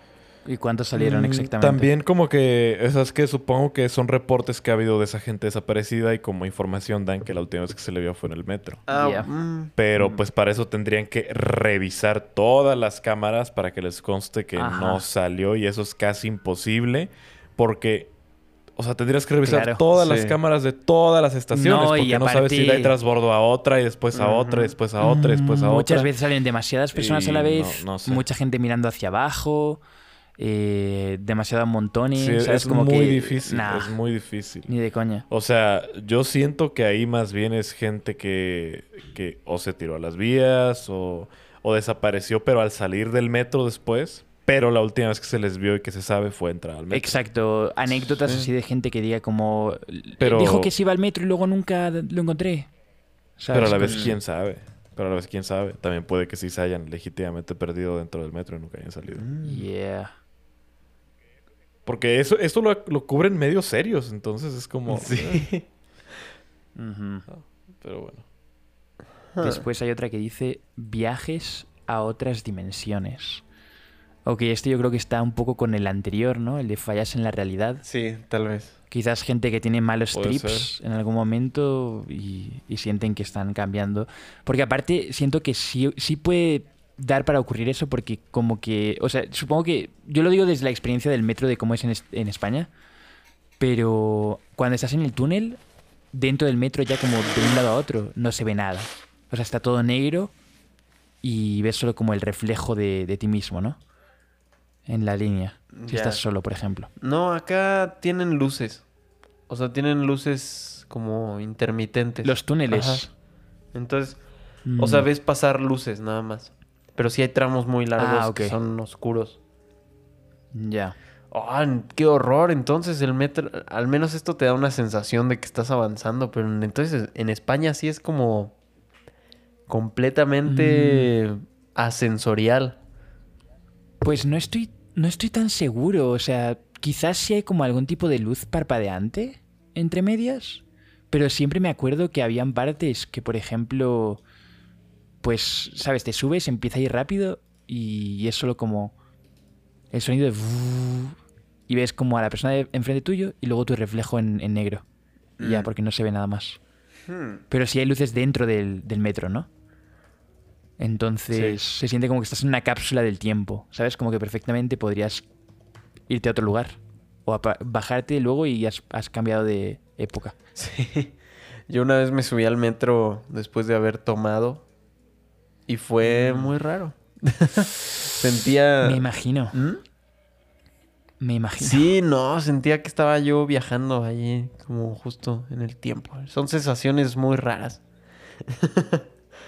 ¿Y cuántos salieron Mm, exactamente? También como que, esas que supongo que son reportes que ha habido de esa gente desaparecida y como información dan que la última vez que se le vio fue en el metro. Ah, Ya. mm. Pero Mm. pues para eso tendrían que revisar todas las cámaras para que les conste que Ajá. no salió y eso es casi imposible porque, o sea, tendrías que revisar Claro. todas las cámaras de todas las estaciones No, y porque no sabes si de transbordo a otra y después a otra y después a otra y después a Mm, Muchas otra. veces salen demasiadas personas a la vez. no- no sé. Mucha gente mirando hacia abajo. Eh, demasiado montones. Sí, ¿sabes? es Como muy que, difícil, nah, es muy difícil. Ni de coña. O sea, yo siento que ahí más bien es gente que, que o se tiró a las vías o, o desapareció, pero al salir del metro después. Pero la última vez que se les vio y que se sabe fue entrar al metro. Exacto. Anécdotas Sí. así de gente que diga como... Pero- Dijo que se iba al metro y luego nunca lo encontré. ¿Sabes? Pero a la vez, quién sabe. Pero a la vez, quién sabe. También puede que sí se hayan legítimamente perdido dentro del metro y nunca hayan salido. Mm. Yeah. Porque eso, esto lo, lo cubren medios serios, entonces es como... eh, Sí. Ujú. pero bueno. Después hay otra que dice viajes a otras dimensiones. Ok, esto yo creo que está un poco con el anterior, ¿no? El de fallas en la realidad. Sí, tal vez. Quizás gente que tiene malos Puede trips en algún momento y, y sienten que están cambiando. Porque aparte siento que sí, sí puede dar para ocurrir eso porque como que... O sea, supongo que... Yo lo digo desde la experiencia del metro de cómo es en, es- en España. Pero cuando estás en el túnel, dentro del metro ya como de un lado a otro, no se ve nada. O sea, está todo negro y ves solo como el reflejo de, de ti mismo, ¿no? En la línea. Si estás solo, por ejemplo. No, acá tienen luces. O sea, tienen luces como intermitentes. Los túneles. Ajá. Entonces, o sea, Mm. ves pasar luces nada más. Pero sí hay tramos muy largos Ah, que son oscuros. Ya. Ah, qué horror. Entonces el metro, al menos esto te da una sensación de que estás avanzando, pero en- entonces en España sí es como completamente Mm. asensorial. Pues no estoy, no estoy tan seguro. O sea, quizás sí hay como algún tipo de luz parpadeante entre medias. Pero siempre me acuerdo que habían partes que, por ejemplo, pues, sabes, te subes, empieza a ir rápido y es solo como el sonido de... Y ves como a la persona enfrente tuyo y luego tu reflejo en, en negro. Ya, Mm. porque no se ve nada más. Hmm. Pero sí hay luces dentro del, del metro, ¿no? Entonces se siente como que estás en una cápsula del tiempo, ¿sabes? Como que perfectamente podrías irte a otro lugar o bajarte luego y has, has cambiado de época. Sí. Yo una vez me subí al metro después de haber tomado y fue Mm. muy raro. Sentía... Me imagino. ¿Mm? Me imagino. Sí, no, sentía que estaba yo viajando ahí como justo en el tiempo. Son sensaciones muy raras,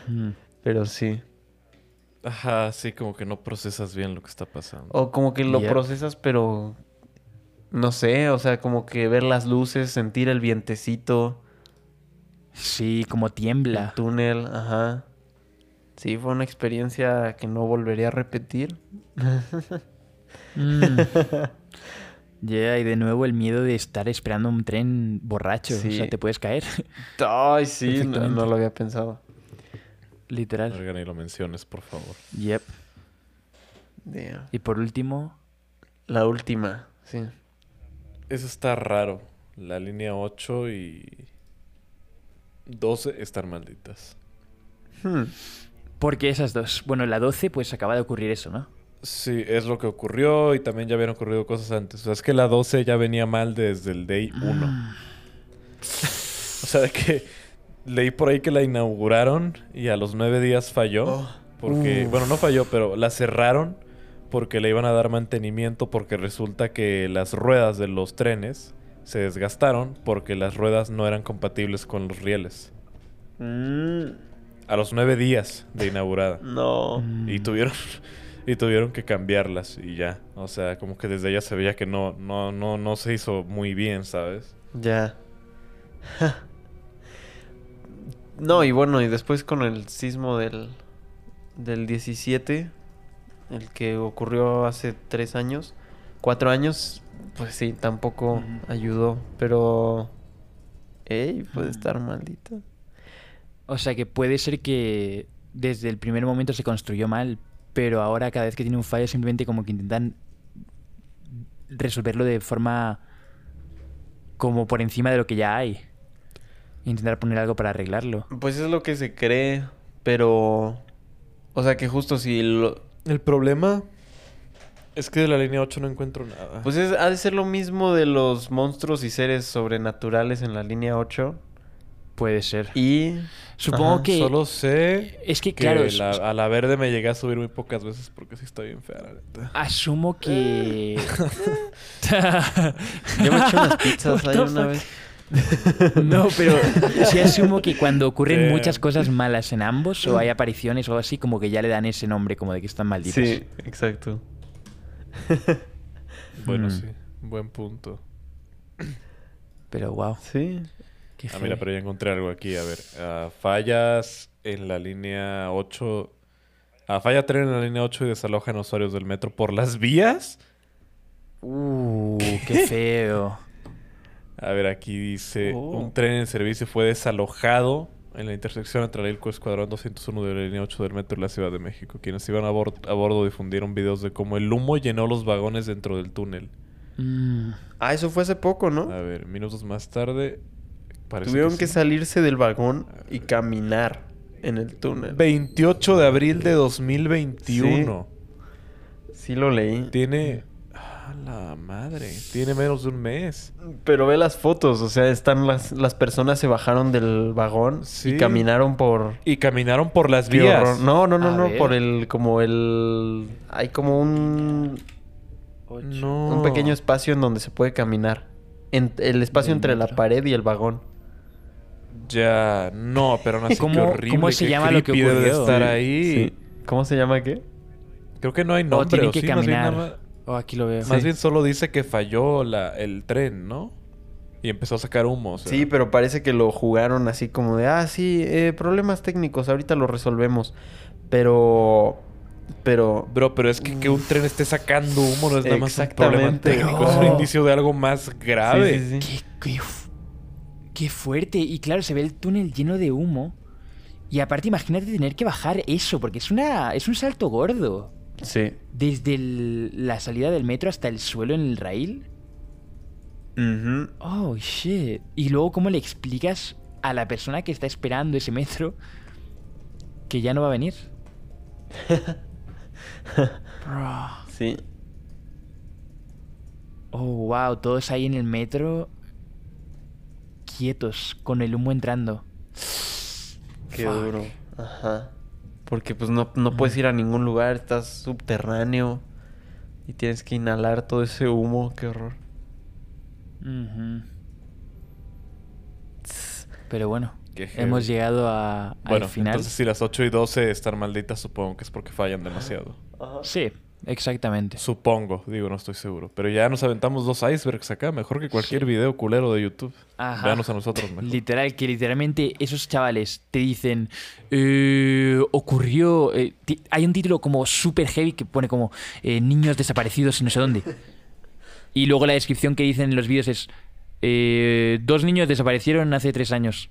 Mm. pero sí. Ajá, sí, como que no procesas bien lo que está pasando. O como que lo Yep. procesas, pero no sé, o sea, como que ver las luces, sentir el vientecito, Sí, como el tiembla. túnel, ajá. Sí, fue una experiencia que no volvería a repetir. Mm. Ya, y de nuevo el miedo de estar esperando un tren borracho. O Sí. sea, te puedes caer. Ay, sí, no, lo había pensado. Literal. Verga, ni lo menciones, por favor. Yep. Damn. Y por último, La última, sí. Eso está raro. La línea 8 y 12 están malditas. Hmm. ¿Por qué esas dos? Bueno, en la 12 pues acaba de ocurrir eso, ¿no? Sí, es lo que ocurrió y también ya habían ocurrido cosas antes. O sea, es que la 12 ya venía mal desde el day 1. Mm. O sea, de que leí por ahí que la inauguraron y a los nueve días falló. Oh. Porque, Uf. bueno, no falló, pero la cerraron porque le iban a dar mantenimiento porque resulta que las ruedas de los trenes se desgastaron porque las ruedas no eran compatibles con los rieles. Mm, A los nueve días de inaugurada. no. Mm. Y tuvieron y tuvieron que cambiarlas y ya. O sea, como que desde ella se veía que no, no, no, no se hizo muy bien, ¿sabes? Ya. no, y bueno, y después con el sismo del, del 17, el que ocurrió hace tres años, cuatro años, pues sí, tampoco ayudó, pero... Ey, puede Mm. estar maldita. O sea que puede ser que desde el primer momento se construyó mal, pero ahora cada vez que tiene un fallo simplemente como que intentan resolverlo de forma como por encima de lo que ya hay. Intentar poner algo para arreglarlo. Pues es lo que se cree, pero... O sea que justo si lo... El problema es que de la línea 8 no encuentro nada. Pues es, ha de ser lo mismo de los monstruos y seres sobrenaturales en la línea 8. Puede ser. Y... Supongo Ajá, que... Solo sé Es que, que claro, la- a la verde me llegué a subir muy pocas veces porque sí está bien fea, la neta. asumo que... Yo me eché unas pizzas ahí una vez. No, pero sí asumo que cuando ocurren muchas cosas malas en ambos o hay apariciones o algo así, como que ya le dan ese nombre como de que están malditos. Sí, exacto. Bueno, Mm. sí. Buen punto. Pero wow. Sí. Qué Ah, mira, pero ya encontré algo aquí. A ver, ah, fallas en la línea 8. Ah, falla tren en la línea 8 y desalojan usuarios del metro por las vías. Uh, qué feo. A ver, aquí dice: Oh. Un tren en servicio fue desalojado en la intersección entre el Ilco Escuadrón 201 de la línea 8 del metro de la Ciudad de México. Quienes iban a, bor- a bordo difundieron videos de cómo el humo llenó los vagones dentro del túnel. Mm, Ah, eso fue hace poco, ¿no? A ver, minutos más tarde. Parece Tuvieron que, sí. salirse del vagón y caminar en el túnel. 28 de abril de 2021. Sí lo leí. Tiene. ¡Ah, la madre! Tiene menos de un mes. Pero ve las fotos, o sea, están las, las personas se bajaron del vagón Sí. y caminaron por... Y caminaron por las vías. horror. No, no, no, A no, ver. por el, como el... Hay como un... No. Un pequeño espacio en donde se puede caminar. En, el espacio entre la pared y el vagón. Ya, no, pero no sé ¿Cómo- qué horrible. cómo se qué llama lo que debe de ocurrió? estar ahí. sí. ¿Cómo se llama qué? Creo que no hay o nombre. tienen ¿o que sí? Más bien caminar. Oh, aquí lo veo. más, Sí. bien solo dice que falló la, el tren, ¿no? Y empezó a sacar humo. o sea. Sí, pero parece que lo jugaron así como de, ah, sí, eh, problemas técnicos, ahorita lo resolvemos. Pero, pero, Bro, pero es que que un tren esté sacando humo no es nada más un problema técnico. Es un No. indicio de algo más grave. Sí, sí, sí. Qué, qué fuerte. Y claro, se ve el túnel lleno de humo. Y aparte, imagínate tener que bajar eso, porque es una es un salto gordo. Sí. Desde el- la salida del metro hasta el suelo en el rail. Oh, shit. Y luego, ¿cómo le explicas a la persona que está esperando ese metro que ya no va a venir? Bro. Sí. Oh, wow, todos ahí en el metro quietos, con el humo entrando. Qué Fuck. duro. Ajá. Porque pues no, no puedes ir a ningún lugar, estás subterráneo. Y tienes que inhalar todo ese humo, qué horror. Ujú. Pero bueno, hemos llegado a, al Bueno, final. entonces si las 8 y 12 están malditas, supongo que es porque fallan demasiado. Sí, exactamente. Supongo, digo, no estoy seguro. Pero ya nos aventamos dos icebergs acá, mejor que cualquier video culero de YouTube. Ajá. Veanos a nosotros mejor. Literal, que literalmente esos chavales te dicen, eh, ocurrió, eh, hay un título como super heavy que pone como eh, niños desaparecidos y no sé dónde. Y luego la descripción que dicen en los vídeos es, eh, dos niños desaparecieron hace tres años.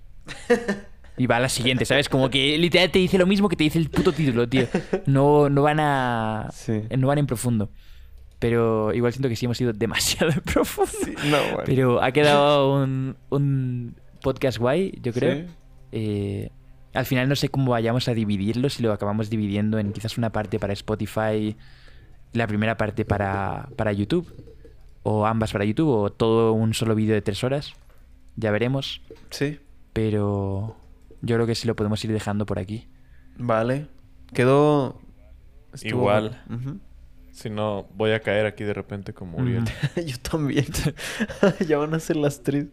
Y va a la siguiente, ¿sabes? Como que literal te dice lo mismo que te dice el puto título, tío. No, no van a... Sí. No van en profundo. Pero igual siento que sí hemos ido demasiado en profundo. No, bueno. Pero ha quedado un, un podcast guay, yo creo. Sí. Eh, al final no sé cómo vayamos a dividirlo, si lo acabamos dividiendo en quizás una parte para Spotify, la primera parte para, para YouTube, o ambas para YouTube, o todo un solo vídeo de tres horas. Ya veremos. Sí. Pero yo creo que sí lo podemos ir dejando por aquí. Vale. Quedó... estuvo Igual. Si no, voy a caer aquí de repente como Uriel. Ujú. Yo también. ya van a ser las 3.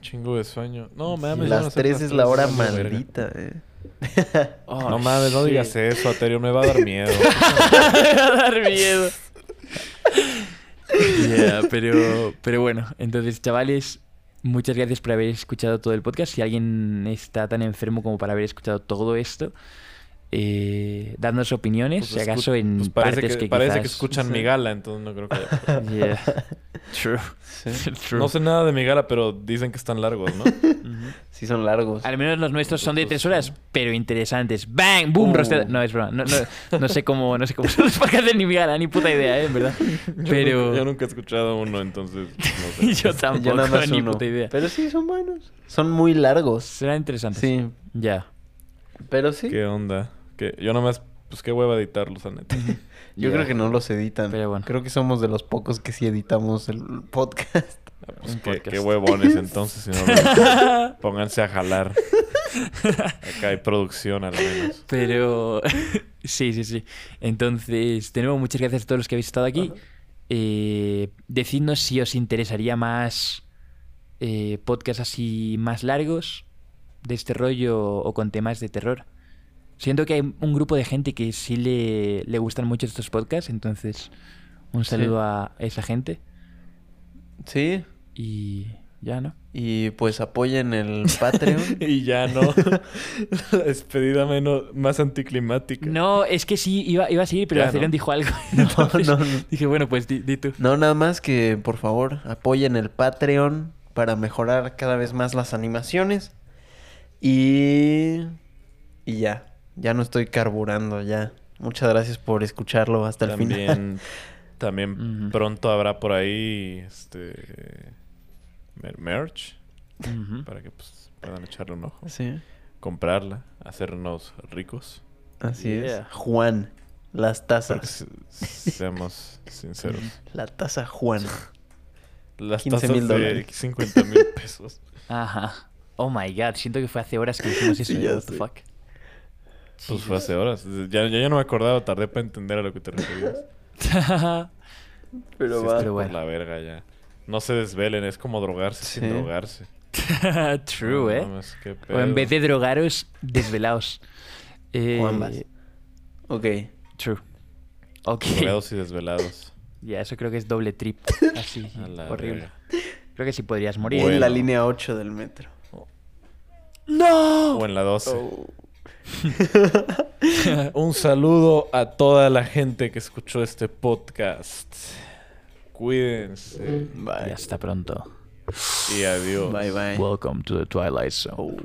Chingo de sueño. No mames. las ser 3 las es tres, la hora maldita, eh. no mames, no digas eso, Aterio, me va a dar miedo. Me va a dar miedo. Ya, pero, pero bueno, entonces, chavales, muchas gracias por haber escuchado todo el podcast. Si alguien está tan enfermo como para haber escuchado todo esto, eh, dándonos opiniones, si Pues escu- acaso en pues parece partes que, que, parece que escuchan Sí. mi gala, entonces no creo que haya problema. Yeah. True. Sí. True. No sé nada de mi gala, pero dicen que están largos, ¿no? Sí son largos. Al menos los nuestros son de tres horas, pero interesantes. ¡Bang! ¡Boom! Uh. No, es broma. No, no, no sé cómo, no sé cómo son los podcasts de ni mi gala, ni puta idea, ¿eh? En verdad. Yo Pero nunca- yo nunca he escuchado uno, entonces no sé. yo tampoco, Yo nada más ni uno. puta idea. Pero sí son buenos. Son muy largos. Será interesante. Sí. Ya. Pero sí. ¿Qué onda? Que yo nomás, pues qué hueva editarlos, la neta. Yo creo que no los editan. Pero bueno. Creo que somos de los pocos que sí editamos el podcast. Ah, pues qué, podcast. qué huevones entonces, si no lo- pónganse a jalar. Acá hay producción al menos. Pero sí, sí, sí. Entonces, de nuevo, muchas gracias a todos los que habéis estado aquí. Eh, decidnos si os interesaría más eh, podcasts así más largos de este rollo o con temas de terror. Siento que hay un grupo de gente que sí le, le gustan mucho estos podcasts, entonces un Sí. saludo a esa gente Sí. y ya, ¿no? Y pues apoyen el Patreon. Y ya no. La despedida menos, más anticlimática. No, es que sí, iba, iba a seguir, pero Acerion ¿no? dijo algo. No, no, no. Dije, bueno, pues di, di tú. No, nada más que por favor apoyen el Patreon para mejorar cada vez más las animaciones. Y. Y ya. Ya no estoy carburando, ya. Muchas gracias por escucharlo hasta el final. También, pronto habrá por ahí este mer- merch para que pues, puedan echarle un ojo, Sí, comprarla, hacernos ricos. así Yeah. es. Juan, las tazas. se- seamos sinceros. La taza Juan. Las 15 tazas mil de dólares. 50 mil pesos. Ajá. Oh my god, siento que fue hace horas que hicimos eso. Sí, ya What the fuck. Pues fue hace horas. Ya, ya, ya no me acordaba, tardé para entender a lo que te referías. Pero Sí, va. está Pero por bueno. la verga ya. No se desvelen, es como drogarse Sí. sin drogarse. True, No ¿eh? mames, qué O en vez de drogaros, desvelaos. Eh, O ambas. Ok. True. Ok. Drogados y desvelados. Ya, eso creo que es doble trip. Así. Horrible. verga. Creo que sí podrías morir. En la línea 8 del metro. ¡No! O en la 12. Oh. Un saludo a toda la gente que escuchó este podcast. Cuídense Y hasta pronto. y adiós. Bye bye. Welcome to the Twilight Zone.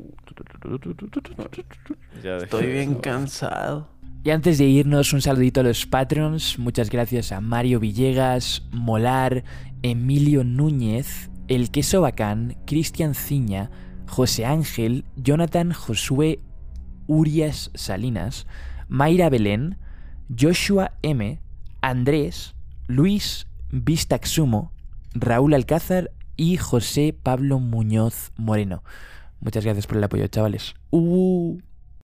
Ya dejé Estoy bien cansado. Y antes de irnos, un saludito a los patrons. Muchas gracias a Mario Villegas, Molar, Emilio Núñez, El Queso Bacán, Cristian Ciña, José Ángel, Jonathan Josué Urias Salinas, Mayra Belén, Joshua M, Andrés, Luis Vistaxumo, Raúl Alcázar y José Pablo Muñoz Moreno. Muchas gracias por el apoyo, chavales. Uh.